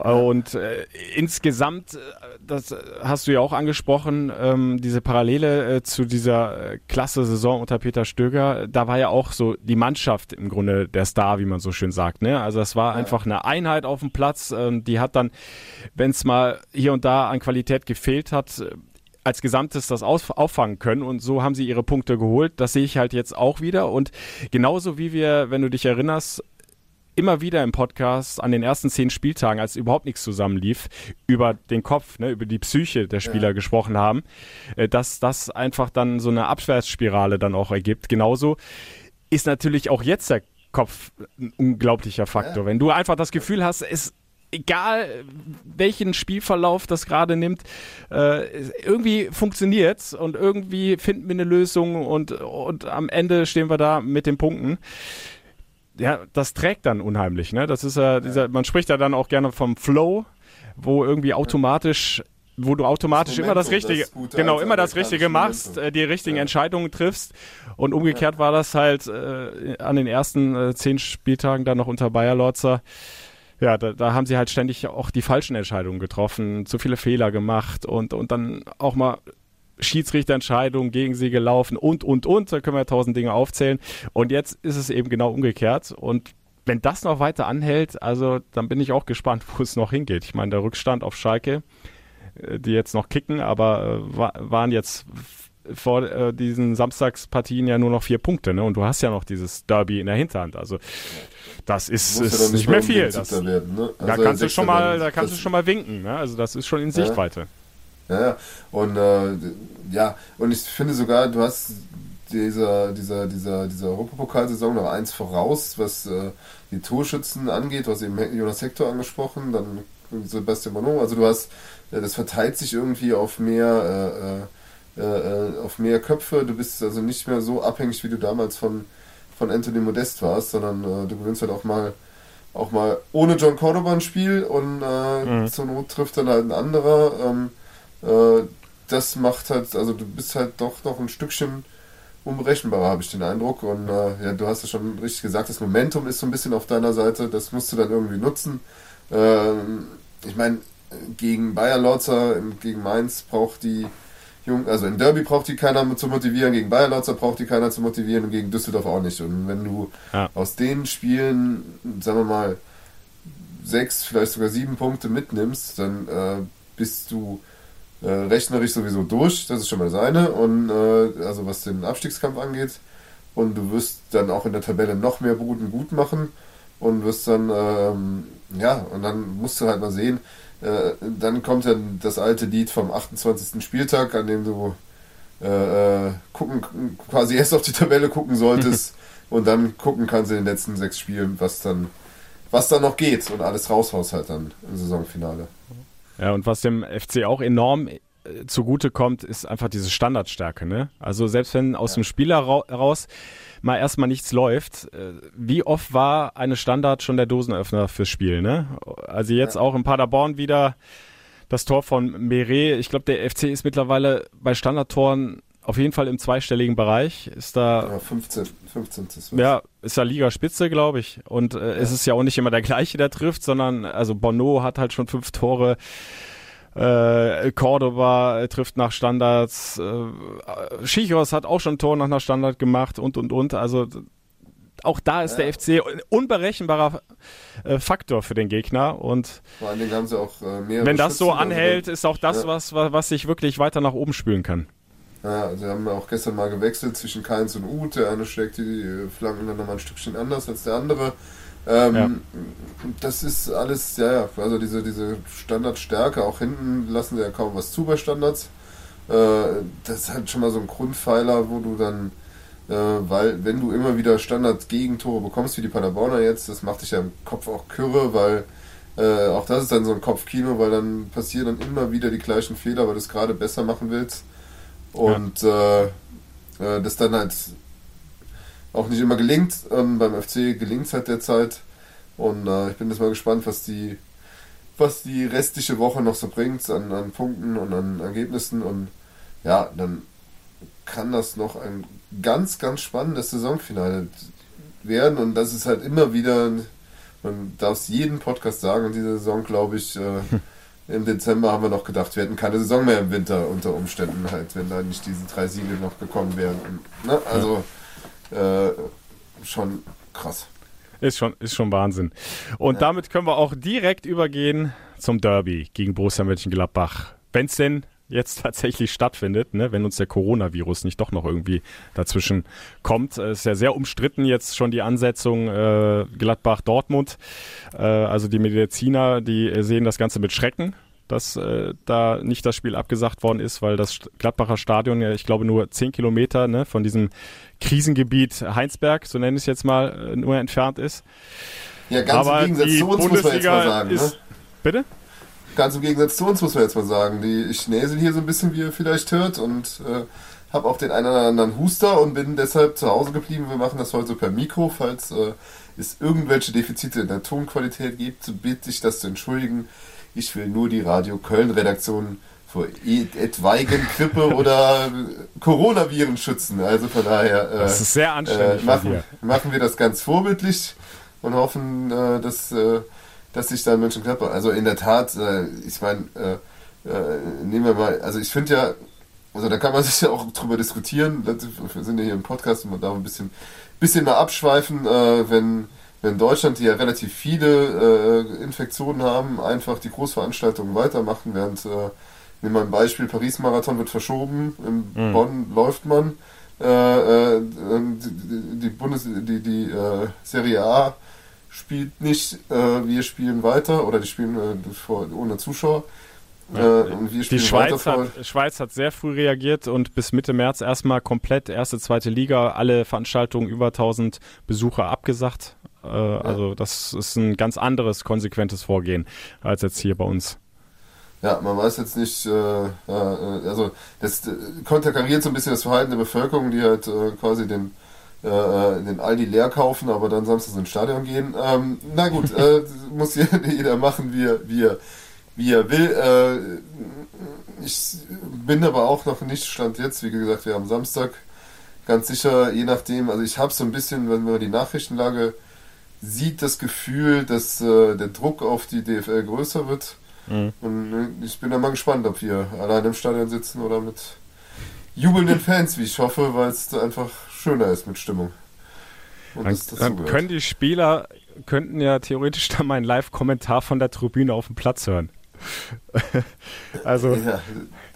Und äh, insgesamt, äh, das hast du ja auch angesprochen, ähm, diese Parallele äh, zu dieser äh, klasse Saison unter Peter Stöger, da war ja auch so die Mannschaft im Grunde der Star, wie man so schön sagt. Ne? Also es war einfach eine Einheit auf dem Platz. Ähm, die hat dann, wenn es mal hier und da an Qualität gefehlt hat, äh, als Gesamtes das auf, auffangen können und so haben sie ihre Punkte geholt. Das sehe ich halt jetzt auch wieder und genauso wie wir, wenn du dich erinnerst, immer wieder im Podcast an den ersten zehn Spieltagen, als überhaupt nichts zusammenlief, über den Kopf, ne, über die Psyche der Spieler ja. gesprochen haben, äh, dass das einfach dann so eine Abwärtsspirale dann auch ergibt. Genauso ist natürlich auch jetzt der Kopf ein unglaublicher Faktor. Ja. Wenn du einfach das Gefühl hast, es egal welchen Spielverlauf das gerade nimmt, äh, irgendwie funktioniert's und irgendwie finden wir eine Lösung und, und am Ende stehen wir da mit den Punkten ja, das trägt dann unheimlich, ne? Das ist ja, dieser, man spricht ja dann auch gerne vom Flow, wo irgendwie automatisch wo du automatisch das immer das Richtige, das genau, immer das Richtige machst, äh, die richtigen ja. Entscheidungen triffst. Und umgekehrt ja. war das halt äh, an den ersten äh, zehn Spieltagen dann noch unter Bayer Lorzer. Ja, da, da haben sie halt ständig auch die falschen Entscheidungen getroffen, zu viele Fehler gemacht und, und dann auch mal Schiedsrichterentscheidungen gegen sie gelaufen und, und, und. Da können wir tausend Dinge aufzählen. Und jetzt ist es eben genau umgekehrt. Und wenn das noch weiter anhält, also dann bin ich auch gespannt, wo es noch hingeht. Ich meine, der Rückstand auf Schalke, äh, die jetzt noch kicken, aber äh, waren jetzt vor äh, diesen Samstagspartien ja nur noch vier Punkte, ne? Und du hast ja noch dieses Derby in der Hinterhand. Also das ist, ist ja nicht, nicht mehr viel. Das, werden, ne? also da kannst du schon mal, da kannst du schon mal winken, ne? Also das ist schon in Sichtweite. Ja, ja. und äh, ja, und ich finde sogar, du hast dieser, dieser, dieser, dieser Europapokalsaison noch eins voraus, was äh, die Torschützen angeht. Du hast eben Jonas Hector angesprochen, dann Sebastian Bono. Also du hast, äh, das verteilt sich irgendwie auf mehr, äh, äh, äh, auf mehr Köpfe. Du bist also nicht mehr so abhängig, wie du damals von, von Anthony Modest warst, sondern äh, du gewinnst halt auch mal auch mal ohne John Cordoba ein Spiel und mhm. zur Not trifft dann halt ein anderer. Ähm, das macht halt, also du bist halt doch noch ein Stückchen unberechenbarer, habe ich den Eindruck. Und äh, ja, du hast es schon richtig gesagt, das Momentum ist so ein bisschen auf deiner Seite, das musst du dann irgendwie nutzen. Ähm, ich meine, gegen Bayer Lorzer, gegen Mainz braucht die Jung, also in Derby braucht die keiner zu motivieren, gegen Bayer Lorzer braucht die keiner zu motivieren und gegen Düsseldorf auch nicht. Und wenn du ja. aus den Spielen, sagen wir mal, sechs, vielleicht sogar sieben Punkte mitnimmst, dann äh, bist du äh, rechnerisch sowieso durch, das ist schon mal das eine. Und äh, also was den Abstiegskampf angeht. Und du wirst dann auch in der Tabelle noch mehr Buden gut machen und wirst dann, ähm, ja, und dann musst du halt mal sehen, äh, dann kommt dann das alte Lied vom 28. Spieltag, an dem du äh, äh, gucken, quasi erst auf die Tabelle gucken solltest und dann gucken kannst in den letzten sechs Spielen, was dann, was dann noch geht und alles raushaust halt dann im Saisonfinale. Ja, und was dem FC auch enorm äh, zugute kommt, ist einfach diese Standardstärke. Ne? Also selbst wenn aus ja. dem Spiel heraus mal erstmal nichts läuft, äh, wie oft war eine Standard schon der Dosenöffner fürs Spiel? Ne? Also jetzt ja. auch in Paderborn wieder das Tor von Meret. Ich glaube, der FC ist mittlerweile bei Standardtoren auf jeden Fall im zweistelligen Bereich. Ist da. Ja, 15. 15. Ja, ist da Ligaspitze, glaube ich. Und äh, ja. es ist ja auch nicht immer der gleiche, der trifft, sondern also Bono hat halt schon fünf Tore. Äh, Cordoba trifft nach Standards. Äh, Chichos hat auch schon ein Tor nach einer Standard gemacht und und und. Also auch da ist ja. der FC ein unberechenbarer äh, Faktor für den Gegner. Und Vor allen Dingen haben sie auch äh, mehr. Wenn das so anhält, ist auch das ja. was, was sich wirklich weiter nach oben spülen kann. Ja, also wir haben auch gestern mal gewechselt zwischen Keins und Uth. Der eine schlägt die Flanken dann nochmal ein Stückchen anders als der andere. Ähm, ja. Das ist alles, ja, ja, also diese, diese Standardstärke, auch hinten lassen sie ja kaum was zu bei Standards. Äh, das ist halt schon mal so ein Grundpfeiler, wo du dann, äh, weil wenn du immer wieder Standard-Gegentore bekommst, wie die Paderborner jetzt, das macht dich ja im Kopf auch kürre, weil äh, auch das ist dann so ein Kopfkino, weil dann passieren dann immer wieder die gleichen Fehler, weil du es gerade besser machen willst. Und ja. äh, äh, das dann halt auch nicht immer gelingt. Ähm, beim FC gelingt es halt derzeit. Und äh, ich bin jetzt mal gespannt, was die, was die restliche Woche noch so bringt an, an Punkten und an Ergebnissen. Und ja, dann kann das noch ein ganz, ganz spannendes Saisonfinale werden. Und das ist halt immer wieder, man darf es jeden Podcast sagen, in dieser Saison, glaube ich, äh, im Dezember haben wir noch gedacht, wir hätten keine Saison mehr im Winter unter Umständen halt, wenn da nicht diese drei Siege noch gekommen wären. Ne? Also äh, schon krass. Ist schon, ist schon Wahnsinn. Und ja. damit können wir auch direkt übergehen zum Derby gegen Borussia Mönchengladbach. Wenn es denn jetzt tatsächlich stattfindet, ne, wenn uns der Coronavirus nicht doch noch irgendwie dazwischen kommt. Es ist ja sehr umstritten jetzt schon die Ansetzung äh, Gladbach-Dortmund. Äh, also die Mediziner, die sehen das Ganze mit Schrecken, dass äh, da nicht das Spiel abgesagt worden ist, weil das Gladbacher Stadion ja, ich glaube, nur zehn Kilometer ne, von diesem Krisengebiet Heinsberg, so nenne ich es jetzt mal, äh, nur entfernt ist. Ja, ganz Aber im Gegensatz zu uns Bundesliga muss man jetzt mal sagen. Ist, ne? Bitte? Ganz im Gegensatz zu uns muss man jetzt mal sagen. Die, ich näsel hier so ein bisschen, wie ihr vielleicht hört, und äh, habe auch den einen oder anderen Huster und bin deshalb zu Hause geblieben. Wir machen das heute so per Mikro. Falls äh, es irgendwelche Defizite in der Tonqualität gibt, bitte ich das zu entschuldigen. Ich will nur die Radio Köln-Redaktion vor e- etwaigen Grippe oder Coronaviren schützen. Also von daher äh, das ist sehr anständig äh, machen, machen wir das ganz vorbildlich und hoffen, äh, dass, äh, dass sich da Mönchengladbach, also in der Tat, äh, ich meine, äh, nehmen wir mal, also ich finde ja, also da kann man sich ja auch drüber diskutieren, wir sind ja hier im Podcast und man darf ein bisschen, bisschen mal abschweifen, wenn wenn Deutschland, die ja relativ viele äh, Infektionen haben, einfach die Großveranstaltungen weitermachen, während äh, Nehmen wir ein Beispiel, Paris-Marathon wird verschoben, in mhm. Bonn läuft man. Äh, äh, die, die, Bundes die, die äh, Serie A spielt nicht, äh, wir spielen weiter oder die spielen äh, vor, ohne Zuschauer. Ja, äh, die Schweiz hat, Schweiz hat sehr früh reagiert und bis Mitte März erstmal komplett erste, zweite Liga, alle Veranstaltungen über 1000 Besucher abgesagt. Äh, ja. Also das ist ein ganz anderes, konsequentes Vorgehen als jetzt hier bei uns. Ja, man weiß jetzt nicht, äh, äh, also das äh, konterkariert so ein bisschen das Verhalten der Bevölkerung, die halt äh, quasi den, äh, den Aldi leer kaufen, aber dann samstags ins Stadion gehen. Ähm, na gut, äh, muss jeder machen, wie er, wie er, wie er will. Äh, ich bin aber auch noch nicht, stand jetzt, wie gesagt, wir haben Samstag, ganz sicher, je nachdem, also ich habe so ein bisschen, wenn man die Nachrichtenlage sieht, das Gefühl, dass äh, der Druck auf die DFL größer wird Mhm. Und ne, ich bin da mal gespannt, ob wir allein im Stadion sitzen oder mit jubelnden Fans, wie ich hoffe, weil es einfach schöner ist mit Stimmung. Und dann, dann können die Spieler könnten ja theoretisch dann meinen Live-Kommentar von der Tribüne auf dem Platz hören. also ja,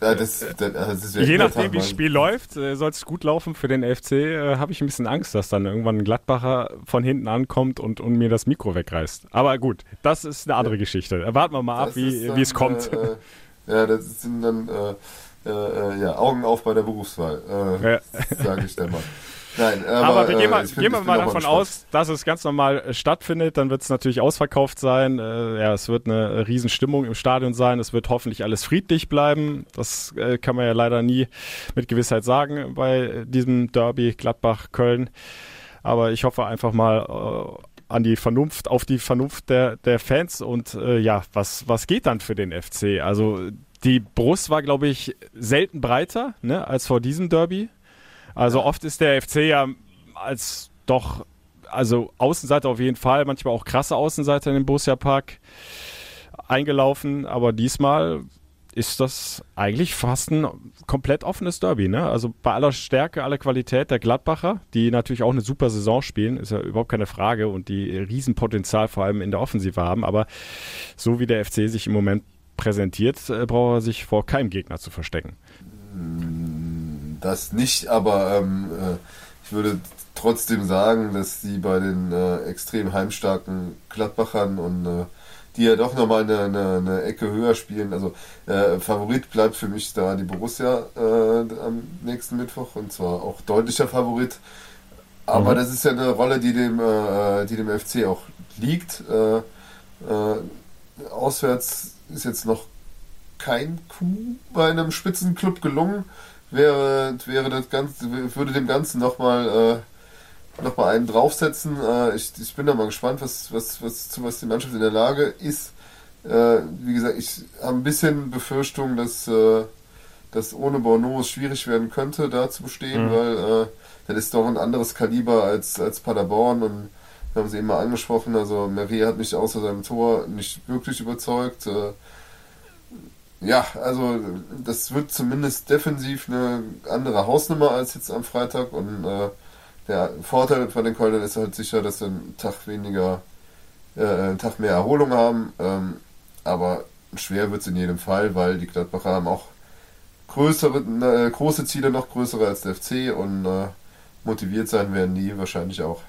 das, das, das je nachdem, wie das Spiel läuft, äh, soll es gut laufen für den FC, äh, habe ich ein bisschen Angst, dass dann irgendwann ein Gladbacher von hinten ankommt und, und mir das Mikro wegreißt. Aber gut, das ist eine andere ja. Geschichte. Warten wir mal ab, wie, dann, wie es kommt. Äh, äh, ja, das sind dann äh, ja, Augen auf bei der Berufswahl, ja. sage ich dann mal. Nein, aber, aber wir gehen, mal, äh, find, gehen wir mal davon aus, dass es ganz normal äh, stattfindet. Dann wird es natürlich ausverkauft sein. Äh, ja, es wird eine Riesenstimmung im Stadion sein. Es wird hoffentlich alles friedlich bleiben. Das äh, kann man ja leider nie mit Gewissheit sagen bei diesem Derby Gladbach-Köln. Aber ich hoffe einfach mal äh, an die Vernunft, auf die Vernunft der, der Fans und äh, ja, was, was geht dann für den FC? Also die Brust war, glaube ich, selten breiter ne, als vor diesem Derby. Also ja. oft ist der FC ja als doch, also Außenseiter auf jeden Fall, manchmal auch krasse Außenseiter in den Borussia Park eingelaufen, aber diesmal ist das eigentlich fast ein komplett offenes Derby, ne? Also bei aller Stärke, aller Qualität der Gladbacher, die natürlich auch eine super Saison spielen, ist ja überhaupt keine Frage und die Riesenpotenzial vor allem in der Offensive haben, aber so wie der FC sich im Moment präsentiert, äh, braucht er sich vor keinem Gegner zu verstecken. Mm das nicht, aber ähm, äh, ich würde trotzdem sagen, dass die bei den äh, extrem heimstarken Gladbachern und äh, die ja doch nochmal eine, eine, eine Ecke höher spielen. Also äh, Favorit bleibt für mich da die Borussia äh, am nächsten Mittwoch und zwar auch deutlicher Favorit. Aber mhm. das ist ja eine Rolle, die dem, äh, die dem FC auch liegt. Auswärts ist jetzt noch kein Coup bei einem Spitzenclub gelungen wäre, wäre das Ganze, würde dem Ganzen nochmal äh, noch mal einen draufsetzen. Äh, ich, ich bin da mal gespannt, was, was, was, zu was die Mannschaft in der Lage ist. Äh, wie gesagt, ich habe ein bisschen Befürchtung, dass, äh, dass ohne Bono es schwierig werden könnte, da zu bestehen, mhm. weil äh, das ist doch ein anderes Kaliber als, als Paderborn und wir haben sie mal angesprochen, also Merier hat mich außer seinem Tor nicht wirklich überzeugt. Äh, ja, also das wird zumindest defensiv eine andere Hausnummer als jetzt am Freitag und äh, der Vorteil von den Kölnern ist halt sicher, dass sie einen Tag weniger, äh, einen Tag mehr Erholung haben, ähm, aber schwer wird es in jedem Fall, weil die Gladbacher haben auch größere, äh, große Ziele, noch größere als der FC und äh, motiviert sein werden die wahrscheinlich auch.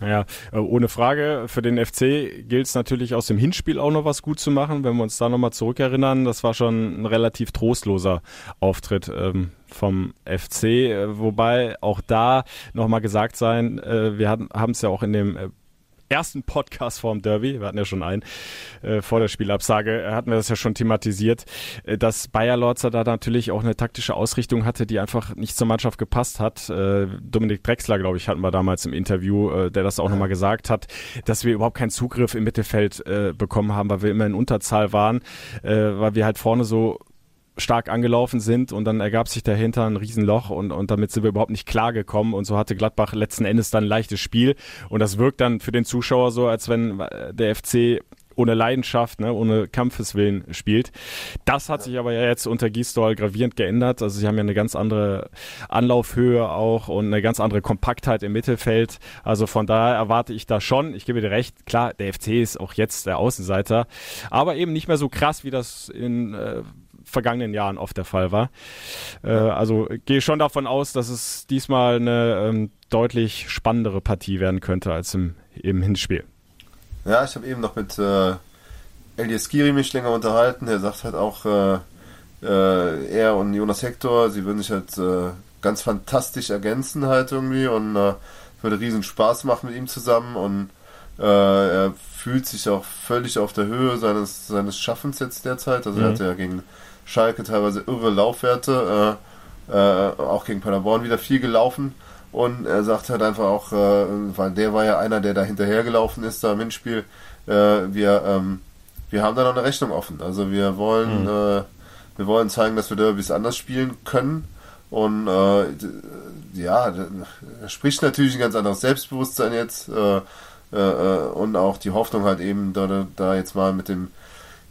Ja, äh, ohne Frage. Für den FC gilt es natürlich aus dem Hinspiel auch noch was gut zu machen. Wenn wir uns da nochmal zurückerinnern, das war schon ein relativ trostloser Auftritt ähm, vom FC. Äh, wobei auch da nochmal gesagt sein, äh, wir haben es ja auch in dem äh, ersten Podcast vorm Derby, wir hatten ja schon einen, äh, vor der Spielabsage, hatten wir das ja schon thematisiert, äh, dass Bayer Lorzer da natürlich auch eine taktische Ausrichtung hatte, die einfach nicht zur Mannschaft gepasst hat. Äh, Dominik Drexler, glaube ich, hatten wir damals im Interview, äh, der das auch ja. nochmal gesagt hat, dass wir überhaupt keinen Zugriff im Mittelfeld äh, bekommen haben, weil wir immer in Unterzahl waren, äh, weil wir halt vorne so stark angelaufen sind und dann ergab sich dahinter ein Riesenloch und, und damit sind wir überhaupt nicht klargekommen und so hatte Gladbach letzten Endes dann ein leichtes Spiel und das wirkt dann für den Zuschauer so, als wenn der FC ohne Leidenschaft, ne, ohne Kampfeswillen spielt. Das hat sich aber ja jetzt unter Gisdol gravierend geändert. Also sie haben ja eine ganz andere Anlaufhöhe auch und eine ganz andere Kompaktheit im Mittelfeld. Also von daher erwarte ich da schon, ich gebe dir recht, klar, der FC ist auch jetzt der Außenseiter, aber eben nicht mehr so krass, wie das in äh, vergangenen Jahren oft der Fall war. Äh, also gehe schon davon aus, dass es diesmal eine ähm, deutlich spannendere Partie werden könnte als im, im Hinspiel. Ja, ich habe eben noch mit äh, Elias Giri mich länger unterhalten. Er sagt halt auch, äh, äh, er und Jonas Hector, sie würden sich halt äh, ganz fantastisch ergänzen halt irgendwie und äh, würde riesen Spaß machen mit ihm zusammen und äh, er fühlt sich auch völlig auf der Höhe seines, seines Schaffens jetzt derzeit. Also mhm. er hatte ja gegen Schalke teilweise irre Laufwerte, äh, äh, auch gegen Paderborn wieder viel gelaufen. Und er sagt halt einfach auch, äh, weil der war ja einer, der da hinterhergelaufen ist, da im Hinspiel, äh, wir, ähm, wir haben da noch eine Rechnung offen. Also wir wollen, mhm. äh, wir wollen zeigen, dass wir Derbys anders spielen können. Und äh, ja, er spricht natürlich ein ganz anderes Selbstbewusstsein jetzt. Äh, äh, äh, und auch die Hoffnung halt eben, da, da jetzt mal mit dem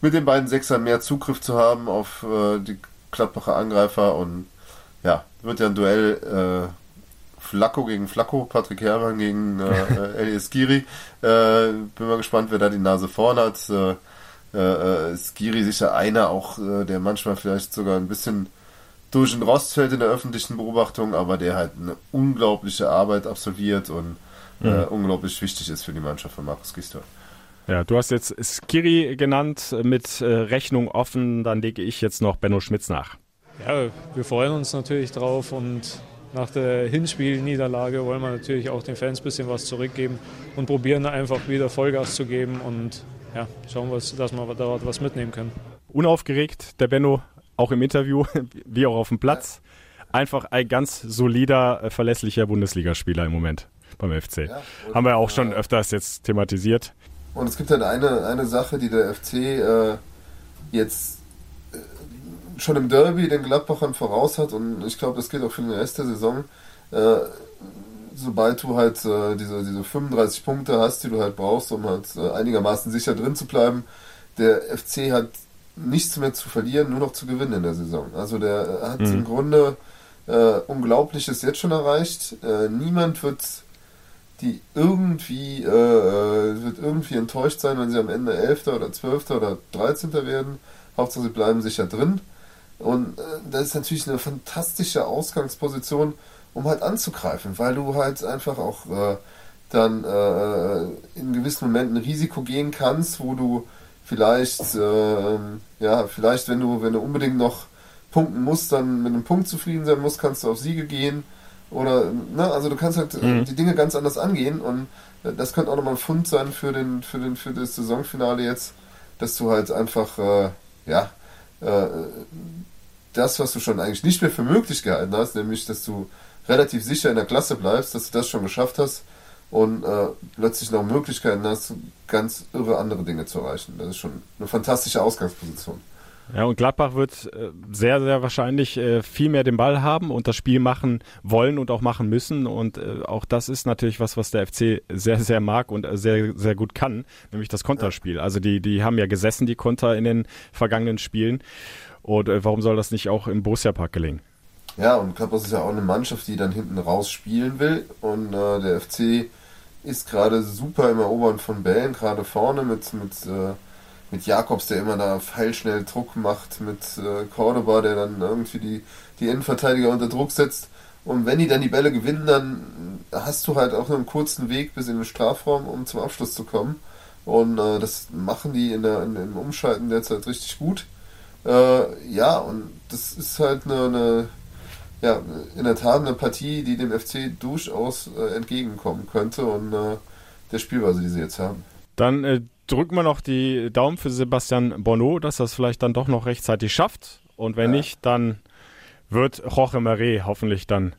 mit den beiden Sechsern mehr Zugriff zu haben auf äh, die Gladbacher Angreifer und ja, wird ja ein Duell äh, Flacco gegen Flacco, Patrick Herrmann gegen äh, äh Elias Giri. Äh, bin mal gespannt, wer da die Nase vorn hat. Äh, äh, Skiri sicher einer auch, äh, der manchmal vielleicht sogar ein bisschen durch den Rost fällt in der öffentlichen Beobachtung, aber der halt eine unglaubliche Arbeit absolviert und äh, mhm. unglaublich wichtig ist für die Mannschaft von Markus Gisdol. Ja, du hast jetzt Skiri genannt mit äh, Rechnung offen, dann lege ich jetzt noch Benno Schmitz nach. Ja, wir freuen uns natürlich drauf und nach der Hinspielniederlage wollen wir natürlich auch den Fans ein bisschen was zurückgeben und probieren einfach wieder Vollgas zu geben und ja, schauen wir, dass wir dort was mitnehmen können. Unaufgeregt, der Benno, auch im Interview, wie auch auf dem Platz. Einfach ein ganz solider, äh, verlässlicher Bundesligaspieler im Moment beim FC. Ja, Haben wir auch schon öfters jetzt thematisiert. Und es gibt halt eine, eine Sache, die der FC äh, jetzt äh, schon im Derby den Gladbachern voraus hat und ich glaube, das gilt auch für den Rest der Saison. Äh, sobald du halt äh, diese, diese 35 Punkte hast, die du halt brauchst, um halt äh, einigermaßen sicher drin zu bleiben, der FC hat nichts mehr zu verlieren, nur noch zu gewinnen in der Saison. Also der hat mhm. im Grunde äh, Unglaubliches jetzt schon erreicht. Äh, niemand wird die irgendwie äh, äh, wird irgendwie enttäuscht sein, wenn sie am Ende 11. oder 12. oder 13. werden. Hauptsache sie bleiben sicher drin. Und äh, das ist natürlich eine fantastische Ausgangsposition, um halt anzugreifen, weil du halt einfach auch äh, dann äh, in gewissen Momenten Risiko gehen kannst, wo du vielleicht, äh, ja, vielleicht, wenn du, wenn du unbedingt noch punkten musst, dann mit einem Punkt zufrieden sein musst, kannst du auf Siege gehen. Oder, ne, also du kannst halt äh, mhm. die Dinge ganz anders angehen und äh, das könnte auch nochmal ein Fund sein für den, für den, für das Saisonfinale jetzt, dass du halt einfach, äh, ja, äh, das, was du schon eigentlich nicht mehr für möglich gehalten hast, nämlich, dass du relativ sicher in der Klasse bleibst, dass du das schon geschafft hast und äh, plötzlich noch Möglichkeiten hast, ganz irre andere Dinge zu erreichen. Das ist schon eine fantastische Ausgangsposition. Ja, und Gladbach wird äh, sehr, sehr wahrscheinlich äh, viel mehr den Ball haben und das Spiel machen wollen und auch machen müssen. Und äh, auch das ist natürlich was, was der FC sehr, sehr mag und sehr, sehr gut kann, nämlich das Konterspiel. Also die, die haben ja gesessen, die Konter in den vergangenen Spielen. Und warum soll das nicht auch im Borussia Park gelingen? Ja, und Gladbach ist ja auch eine Mannschaft, die dann hinten raus spielen will. Und äh, der FC ist gerade super im Erobern von Bällen, gerade vorne mit, mit, äh, mit Jakobs, der immer da feilschnell Druck macht, mit äh, Cordoba, der dann irgendwie die, die Innenverteidiger unter Druck setzt. Und wenn die dann die Bälle gewinnen, dann hast du halt auch nur einen kurzen Weg bis in den Strafraum, um zum Abschluss zu kommen. Und äh, das machen die in der, in, im Umschalten derzeit richtig gut. Äh, ja, und das ist halt eine, eine ja, in der Tat eine Partie, die dem FC durchaus äh, entgegenkommen könnte und äh, der Spielweise, die sie jetzt haben. Dann äh, drücken wir noch die Daumen für Sebastian Bonneau, dass er es vielleicht dann doch noch rechtzeitig schafft. Und wenn ja. nicht, dann wird Jorge Marais hoffentlich dann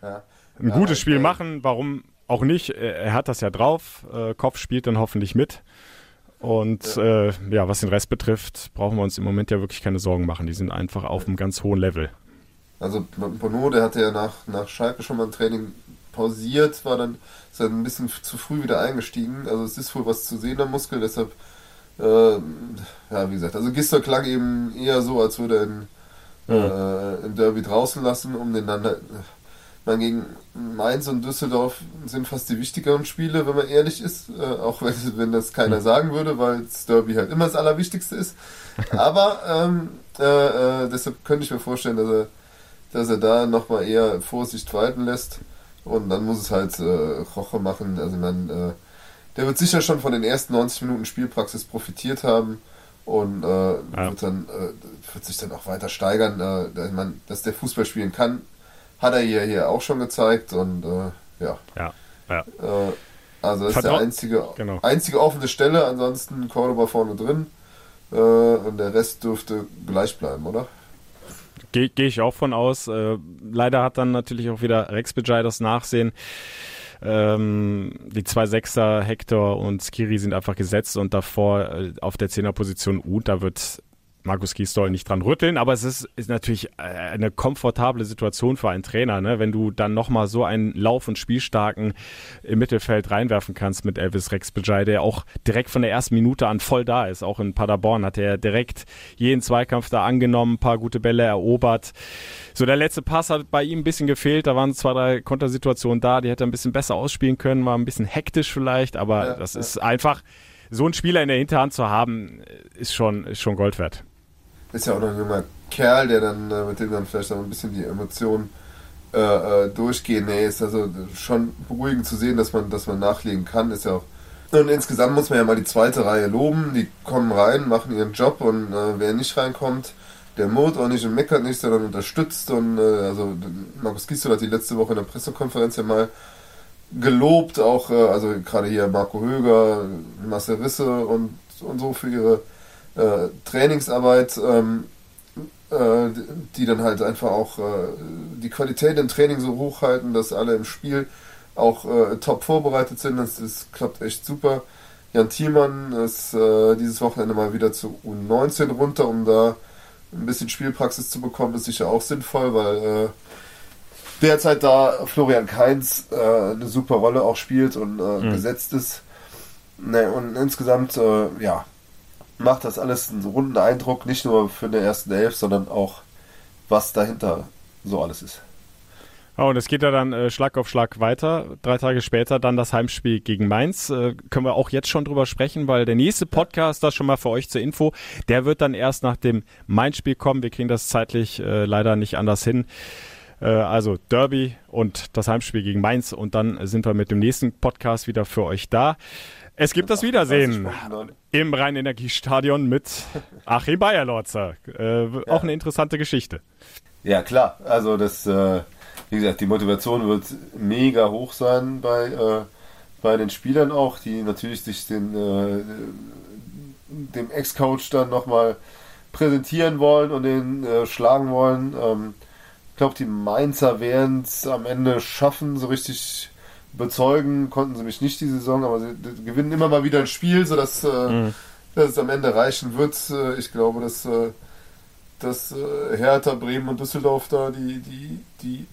ja. ein ja, gutes Spiel machen. Warum auch nicht? Er hat das ja drauf. Äh, Kopf spielt dann hoffentlich mit. Und ja. Äh, ja, was den Rest betrifft, brauchen wir uns im Moment ja wirklich keine Sorgen machen. Die sind einfach auf einem ganz hohen Level. Also Bono, der hatte ja nach, nach Schalke schon mal ein Training pausiert, war dann, ist dann ein bisschen zu früh wieder eingestiegen. Also es ist wohl was zu sehen am Muskel, deshalb, äh, ja, wie gesagt, also Gister klang eben eher so, als würde er ihn mhm. äh, im Derby draußen lassen, um den dann Man gegen Mainz und Düsseldorf sind fast die wichtigeren Spiele, wenn man ehrlich ist, äh, auch wenn, wenn das keiner hm. sagen würde, weil das Derby halt immer das Allerwichtigste ist. Aber ähm, äh, äh, deshalb könnte ich mir vorstellen, dass er, dass er da nochmal eher Vorsicht walten lässt. Und dann muss es halt äh, Roche machen. Also man, äh, der wird sicher schon von den ersten 90 Minuten Spielpraxis profitiert haben und äh, ja. wird dann äh, wird sich dann auch weiter steigern. Äh, mein, dass der Fußball spielen kann, hat er hier, hier auch schon gezeigt und äh, ja. Ja. ja. Äh, also das ist der einzige, genau. einzige offene Stelle, ansonsten Cordoba vorne drin äh, und der Rest dürfte gleich bleiben, oder? Gehe geh ich auch von aus. Äh, leider hat dann natürlich auch wieder Rex Bejai das Nachsehen. Ähm, die zwei Sechser, Hector und Skiri sind einfach gesetzt und davor äh, auf der Zehnerposition Ut, da wird Markus Gisdol nicht dran rütteln, aber es ist, ist natürlich äh, eine komfortable Situation für einen Trainer, ne? wenn du dann nochmal so einen Lauf- und Spielstarken im Mittelfeld reinwerfen kannst mit Elvis Rex Bejai, der auch direkt von der ersten Minute an voll da ist. Auch in Paderborn hat er direkt jeden Zweikampf da angenommen, ein paar gute Bälle erobert. So, der letzte Pass hat bei ihm ein bisschen gefehlt, da waren zwei, drei Kontersituationen da, die hätte er ein bisschen besser ausspielen können, war ein bisschen hektisch vielleicht, aber ja, das ja. ist einfach, so einen Spieler in der Hinterhand zu haben, ist schon, ist schon Gold wert ist ja auch noch ein junger Kerl, der dann, äh, mit dem dann vielleicht auch ein bisschen die Emotionen äh, äh, durchgehen. Nee, ist also schon beruhigend zu sehen, dass man, dass man nachlegen kann, ist ja auch. Und insgesamt muss man ja mal die zweite Reihe loben. Die kommen rein, machen ihren Job und äh, wer nicht reinkommt, der murrt auch nicht und meckert nicht, sondern unterstützt. Und äh, also Markus Gisdol hat die letzte Woche in der Pressekonferenz ja mal gelobt, auch äh, also gerade hier Marco Höger, Marcel Risse und, und so für ihre äh, Trainingsarbeit, ähm, äh, die dann halt einfach auch äh, die Qualität im Training so hochhalten, dass alle im Spiel auch äh, top vorbereitet sind. Das, das, klappt echt super. Jan Thielmann ist äh, dieses Wochenende mal wieder zu U19 runter, um da ein bisschen Spielpraxis zu bekommen, ist sicher auch sinnvoll, weil äh, derzeit da Florian Kainz eine super Rolle auch spielt und mhm. gesetzt ist. Ne, und insgesamt, äh, ja, macht das alles einen runden Eindruck, nicht nur für den ersten Elf, sondern auch, was dahinter so alles ist. Oh, und es geht ja dann äh, Schlag auf Schlag weiter. Drei Tage später dann das Heimspiel gegen Mainz. Äh, können wir auch jetzt schon drüber sprechen, weil der nächste Podcast, das schon mal für euch zur Info, der wird dann erst nach dem Mainz-Spiel kommen. Wir kriegen das zeitlich äh, leider nicht anders hin. Äh, also Derby und das Heimspiel gegen Mainz und dann sind wir mit dem nächsten Podcast wieder für euch da. Es gibt das Wiedersehen im Rhein-Energiestadion mit Achim Bayerlorzer. Äh, ja. Auch eine interessante Geschichte. Ja, klar. Also das, äh, wie gesagt, die Motivation wird mega hoch sein bei, äh, bei den Spielern auch, die natürlich sich den, äh, dem Ex-Coach dann nochmal präsentieren wollen und den äh, schlagen wollen. Ähm, ich glaube, die Mainzer werden es am Ende schaffen, so richtig Überzeugen konnten sie mich nicht die Saison, aber sie gewinnen immer mal wieder ein Spiel, sodass äh, mhm. dass es am Ende reichen wird. Äh, ich glaube, dass, äh, dass äh, Hertha, Bremen und Düsseldorf da die, die, die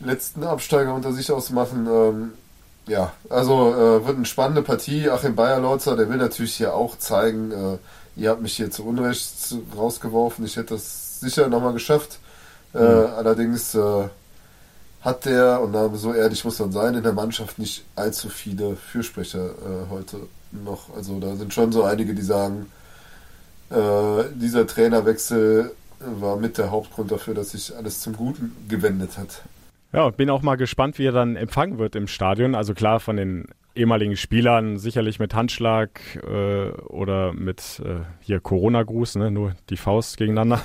letzten Absteiger unter sich ausmachen. Ähm, ja, also äh, wird eine spannende Partie. Achim Bayerlautzer, der will natürlich hier auch zeigen, äh, ihr habt mich hier zu Unrecht rausgeworfen. Ich hätte das sicher nochmal geschafft. Mhm. Allerdings hat der, und da so ehrlich muss man sein, in der Mannschaft nicht allzu viele Fürsprecher äh, heute noch. Also da sind schon so einige, die sagen, äh, dieser Trainerwechsel war mit der Hauptgrund dafür, dass sich alles zum Guten gewendet hat. Ja, bin auch mal gespannt, wie er dann empfangen wird im Stadion. Also klar, von den ehemaligen Spielern, sicherlich mit Handschlag äh, oder mit äh, hier Corona-Gruß, ne? nur die Faust gegeneinander.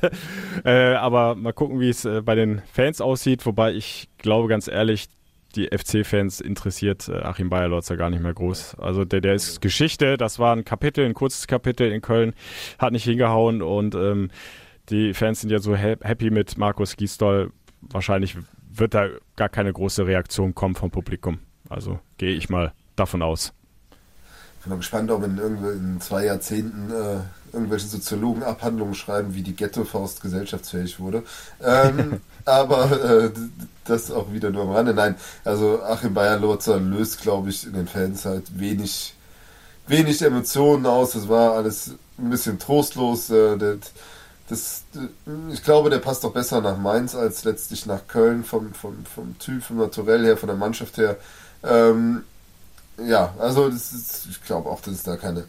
äh, aber mal gucken, wie es äh, bei den Fans aussieht. Wobei ich glaube ganz ehrlich, die FC-Fans interessiert äh, Achim Bayerlotzer gar nicht mehr groß. Also der, der ist Geschichte, das war ein Kapitel, ein kurzes Kapitel in Köln, hat nicht hingehauen und ähm, die Fans sind ja so happy mit Markus Gisdol. Wahrscheinlich wird da gar keine große Reaktion kommen vom Publikum. Also gehe ich mal davon aus. Ich bin mal gespannt, ob in, in zwei Jahrzehnten äh, irgendwelche Soziologen Abhandlungen schreiben, wie die Ghetto-Faust gesellschaftsfähig wurde. Ähm, aber äh, das auch wieder nur am Rande. Nein, also Achim Bayer-Lurzer löst, glaube ich, in den Fans halt wenig, wenig Emotionen aus. Das war alles ein bisschen trostlos. Äh, das, das, ich glaube, der passt doch besser nach Mainz als letztlich nach Köln vom, vom, vom Typ, vom Naturell her, von der Mannschaft her. Ähm, ja, also ist, ich glaube auch, dass es da keine,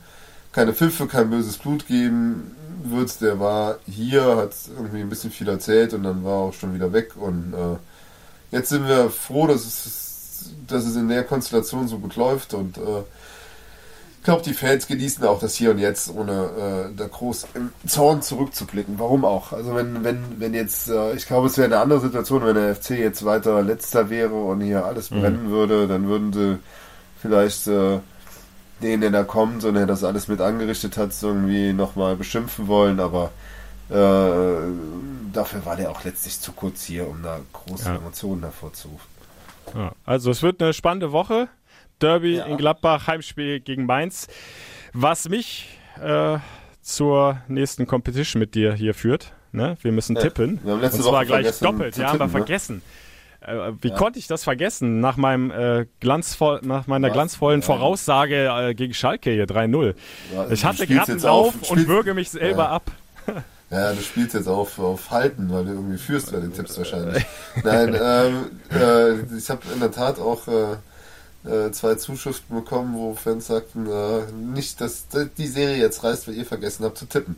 keine Pfiffe, kein böses Blut geben wird. Der war hier, hat irgendwie ein bisschen viel erzählt und dann war auch schon wieder weg. Und äh, jetzt sind wir froh, dass es, dass es in der Konstellation so gut läuft und äh, ich glaube, die Fans genießen auch das Hier und Jetzt, ohne äh, da groß im Zorn zurückzublicken. Warum auch? Also wenn, wenn, wenn jetzt, äh, ich glaube, es wäre eine andere Situation, wenn der FC jetzt weiter letzter wäre und hier alles mhm. brennen würde, dann würden sie vielleicht äh, den, der da kommt und der das alles mit angerichtet hat, irgendwie nochmal beschimpfen wollen, aber äh, dafür war der auch letztlich zu kurz hier, um da große ja. Emotionen hervorzurufen. Ja, also es wird eine spannende Woche. Derby ja. in Gladbach, Heimspiel gegen Mainz. Was mich äh, zur nächsten Competition mit dir hier führt. Ne? Wir müssen ja. tippen. Wir haben letzte Und zwar Woche gleich doppelt. Ja, haben wir ne? vergessen. Äh, wie ja. konnte ich das vergessen? Nach, meinem, äh, glanzvoll, nach meiner Was? glanzvollen Voraussage äh, gegen Schalke hier 3-0. ich hatte gerade einen Lauf und würge mich selber ab. Ja, du spielst jetzt auf, auf Halten, weil du irgendwie führst bei den Tipps wahrscheinlich. Nein, ähm, äh, ich habe in der Tat auch äh, zwei Zuschriften bekommen, wo Fans sagten, äh, nicht, dass die Serie jetzt reißt, weil ihr vergessen habt zu tippen.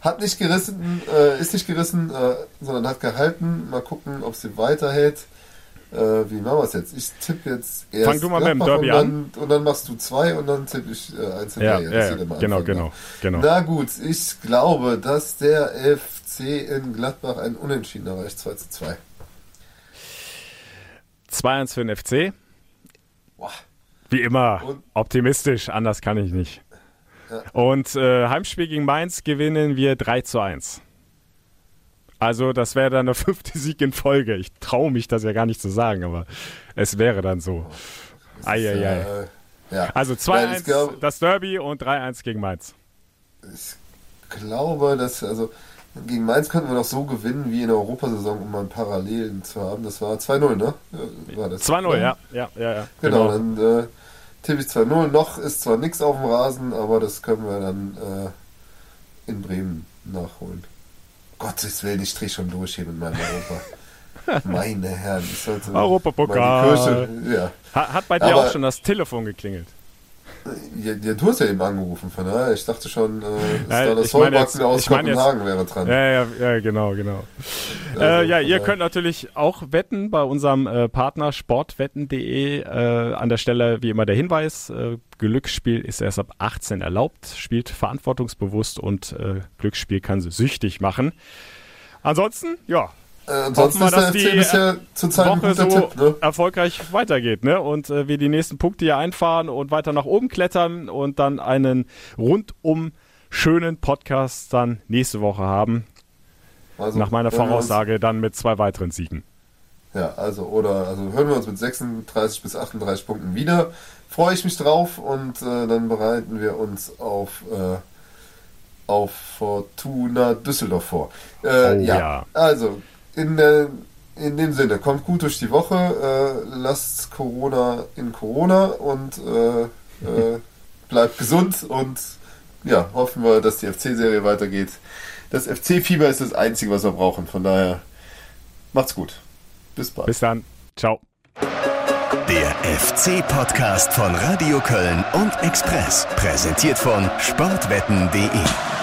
Hat nicht gerissen, äh, ist nicht gerissen, äh, sondern hat gehalten. Mal gucken, ob sie weiterhält. Äh, wie machen wir es jetzt? Ich tippe jetzt erst. Fang du mal mit dem Derby und dann, an. Und dann machst du zwei und dann tippe ich äh, eins ja, Ja, ja, genau, genau, genau. Na gut, ich glaube, dass der FC in Gladbach ein Unentschieden erreicht, 2 zu 2. 2-1 für den FC. Wie immer, und, optimistisch, anders kann ich nicht. Ja. Und äh, Heimspiel gegen Mainz gewinnen wir 3 zu 1. Also das wäre dann der fünfte Sieg in Folge. Ich traue mich das ja gar nicht zu sagen, aber es wäre dann so. Eieiei. Äh, ja. Also 2-1 das Derby und 3-1 gegen Mainz. Ich glaube, dass, also gegen Mainz könnten wir noch so gewinnen wie in der Europasaison, um mal Parallelen zu haben. Das war 2-0, ne? 2-0, ja. ja. ja, ja, Genau, genau. dann äh, tippe ich 2-0. Noch ist zwar nichts auf dem Rasen, aber das können wir dann äh, in Bremen nachholen. Gottes Willen, ich drehe schon durch hier mit meinem Europa. Meine Herren, ich sollte. Europapokal. Ja. Hat bei dir aber, auch schon das Telefon geklingelt? Ja, ja, du hast ja eben angerufen, von daher. Ich dachte schon, äh, ja, da das Vollbacken aus Kopenhagen wäre dran. Ja, ja, ja genau, genau. Also, äh, ja, ihr könnt natürlich auch wetten bei unserem äh, Partner sportwetten.de. Äh, an der Stelle wie immer der Hinweis, äh, Glücksspiel ist erst ab 18 erlaubt, spielt verantwortungsbewusst und äh, Glücksspiel kann süchtig machen. Ansonsten, ja, äh, ansonsten wir, dass die bisher Woche so Tipp, ne? erfolgreich weitergeht, ne? Und äh, wir die nächsten Punkte hier einfahren und weiter nach oben klettern und dann einen rundum schönen Podcast dann nächste Woche haben. Also, nach meiner Voraussage dann mit zwei weiteren Siegen. Ja, also oder also hören wir uns mit 36 bis 38 Punkten wieder. Freue ich mich drauf und äh, dann bereiten wir uns auf äh, auf Fortuna Düsseldorf vor. Äh, oh, ja. ja, also in, der, in dem Sinne, kommt gut durch die Woche, äh, lasst Corona in Corona und äh, äh, bleibt gesund und ja, hoffen wir, dass die FC-Serie weitergeht. Das FC-Fieber ist das Einzige, was wir brauchen. Von daher, macht's gut. Bis bald. Bis dann. Ciao. Der FC-Podcast von Radio Köln und Express. Präsentiert von sportwetten.de.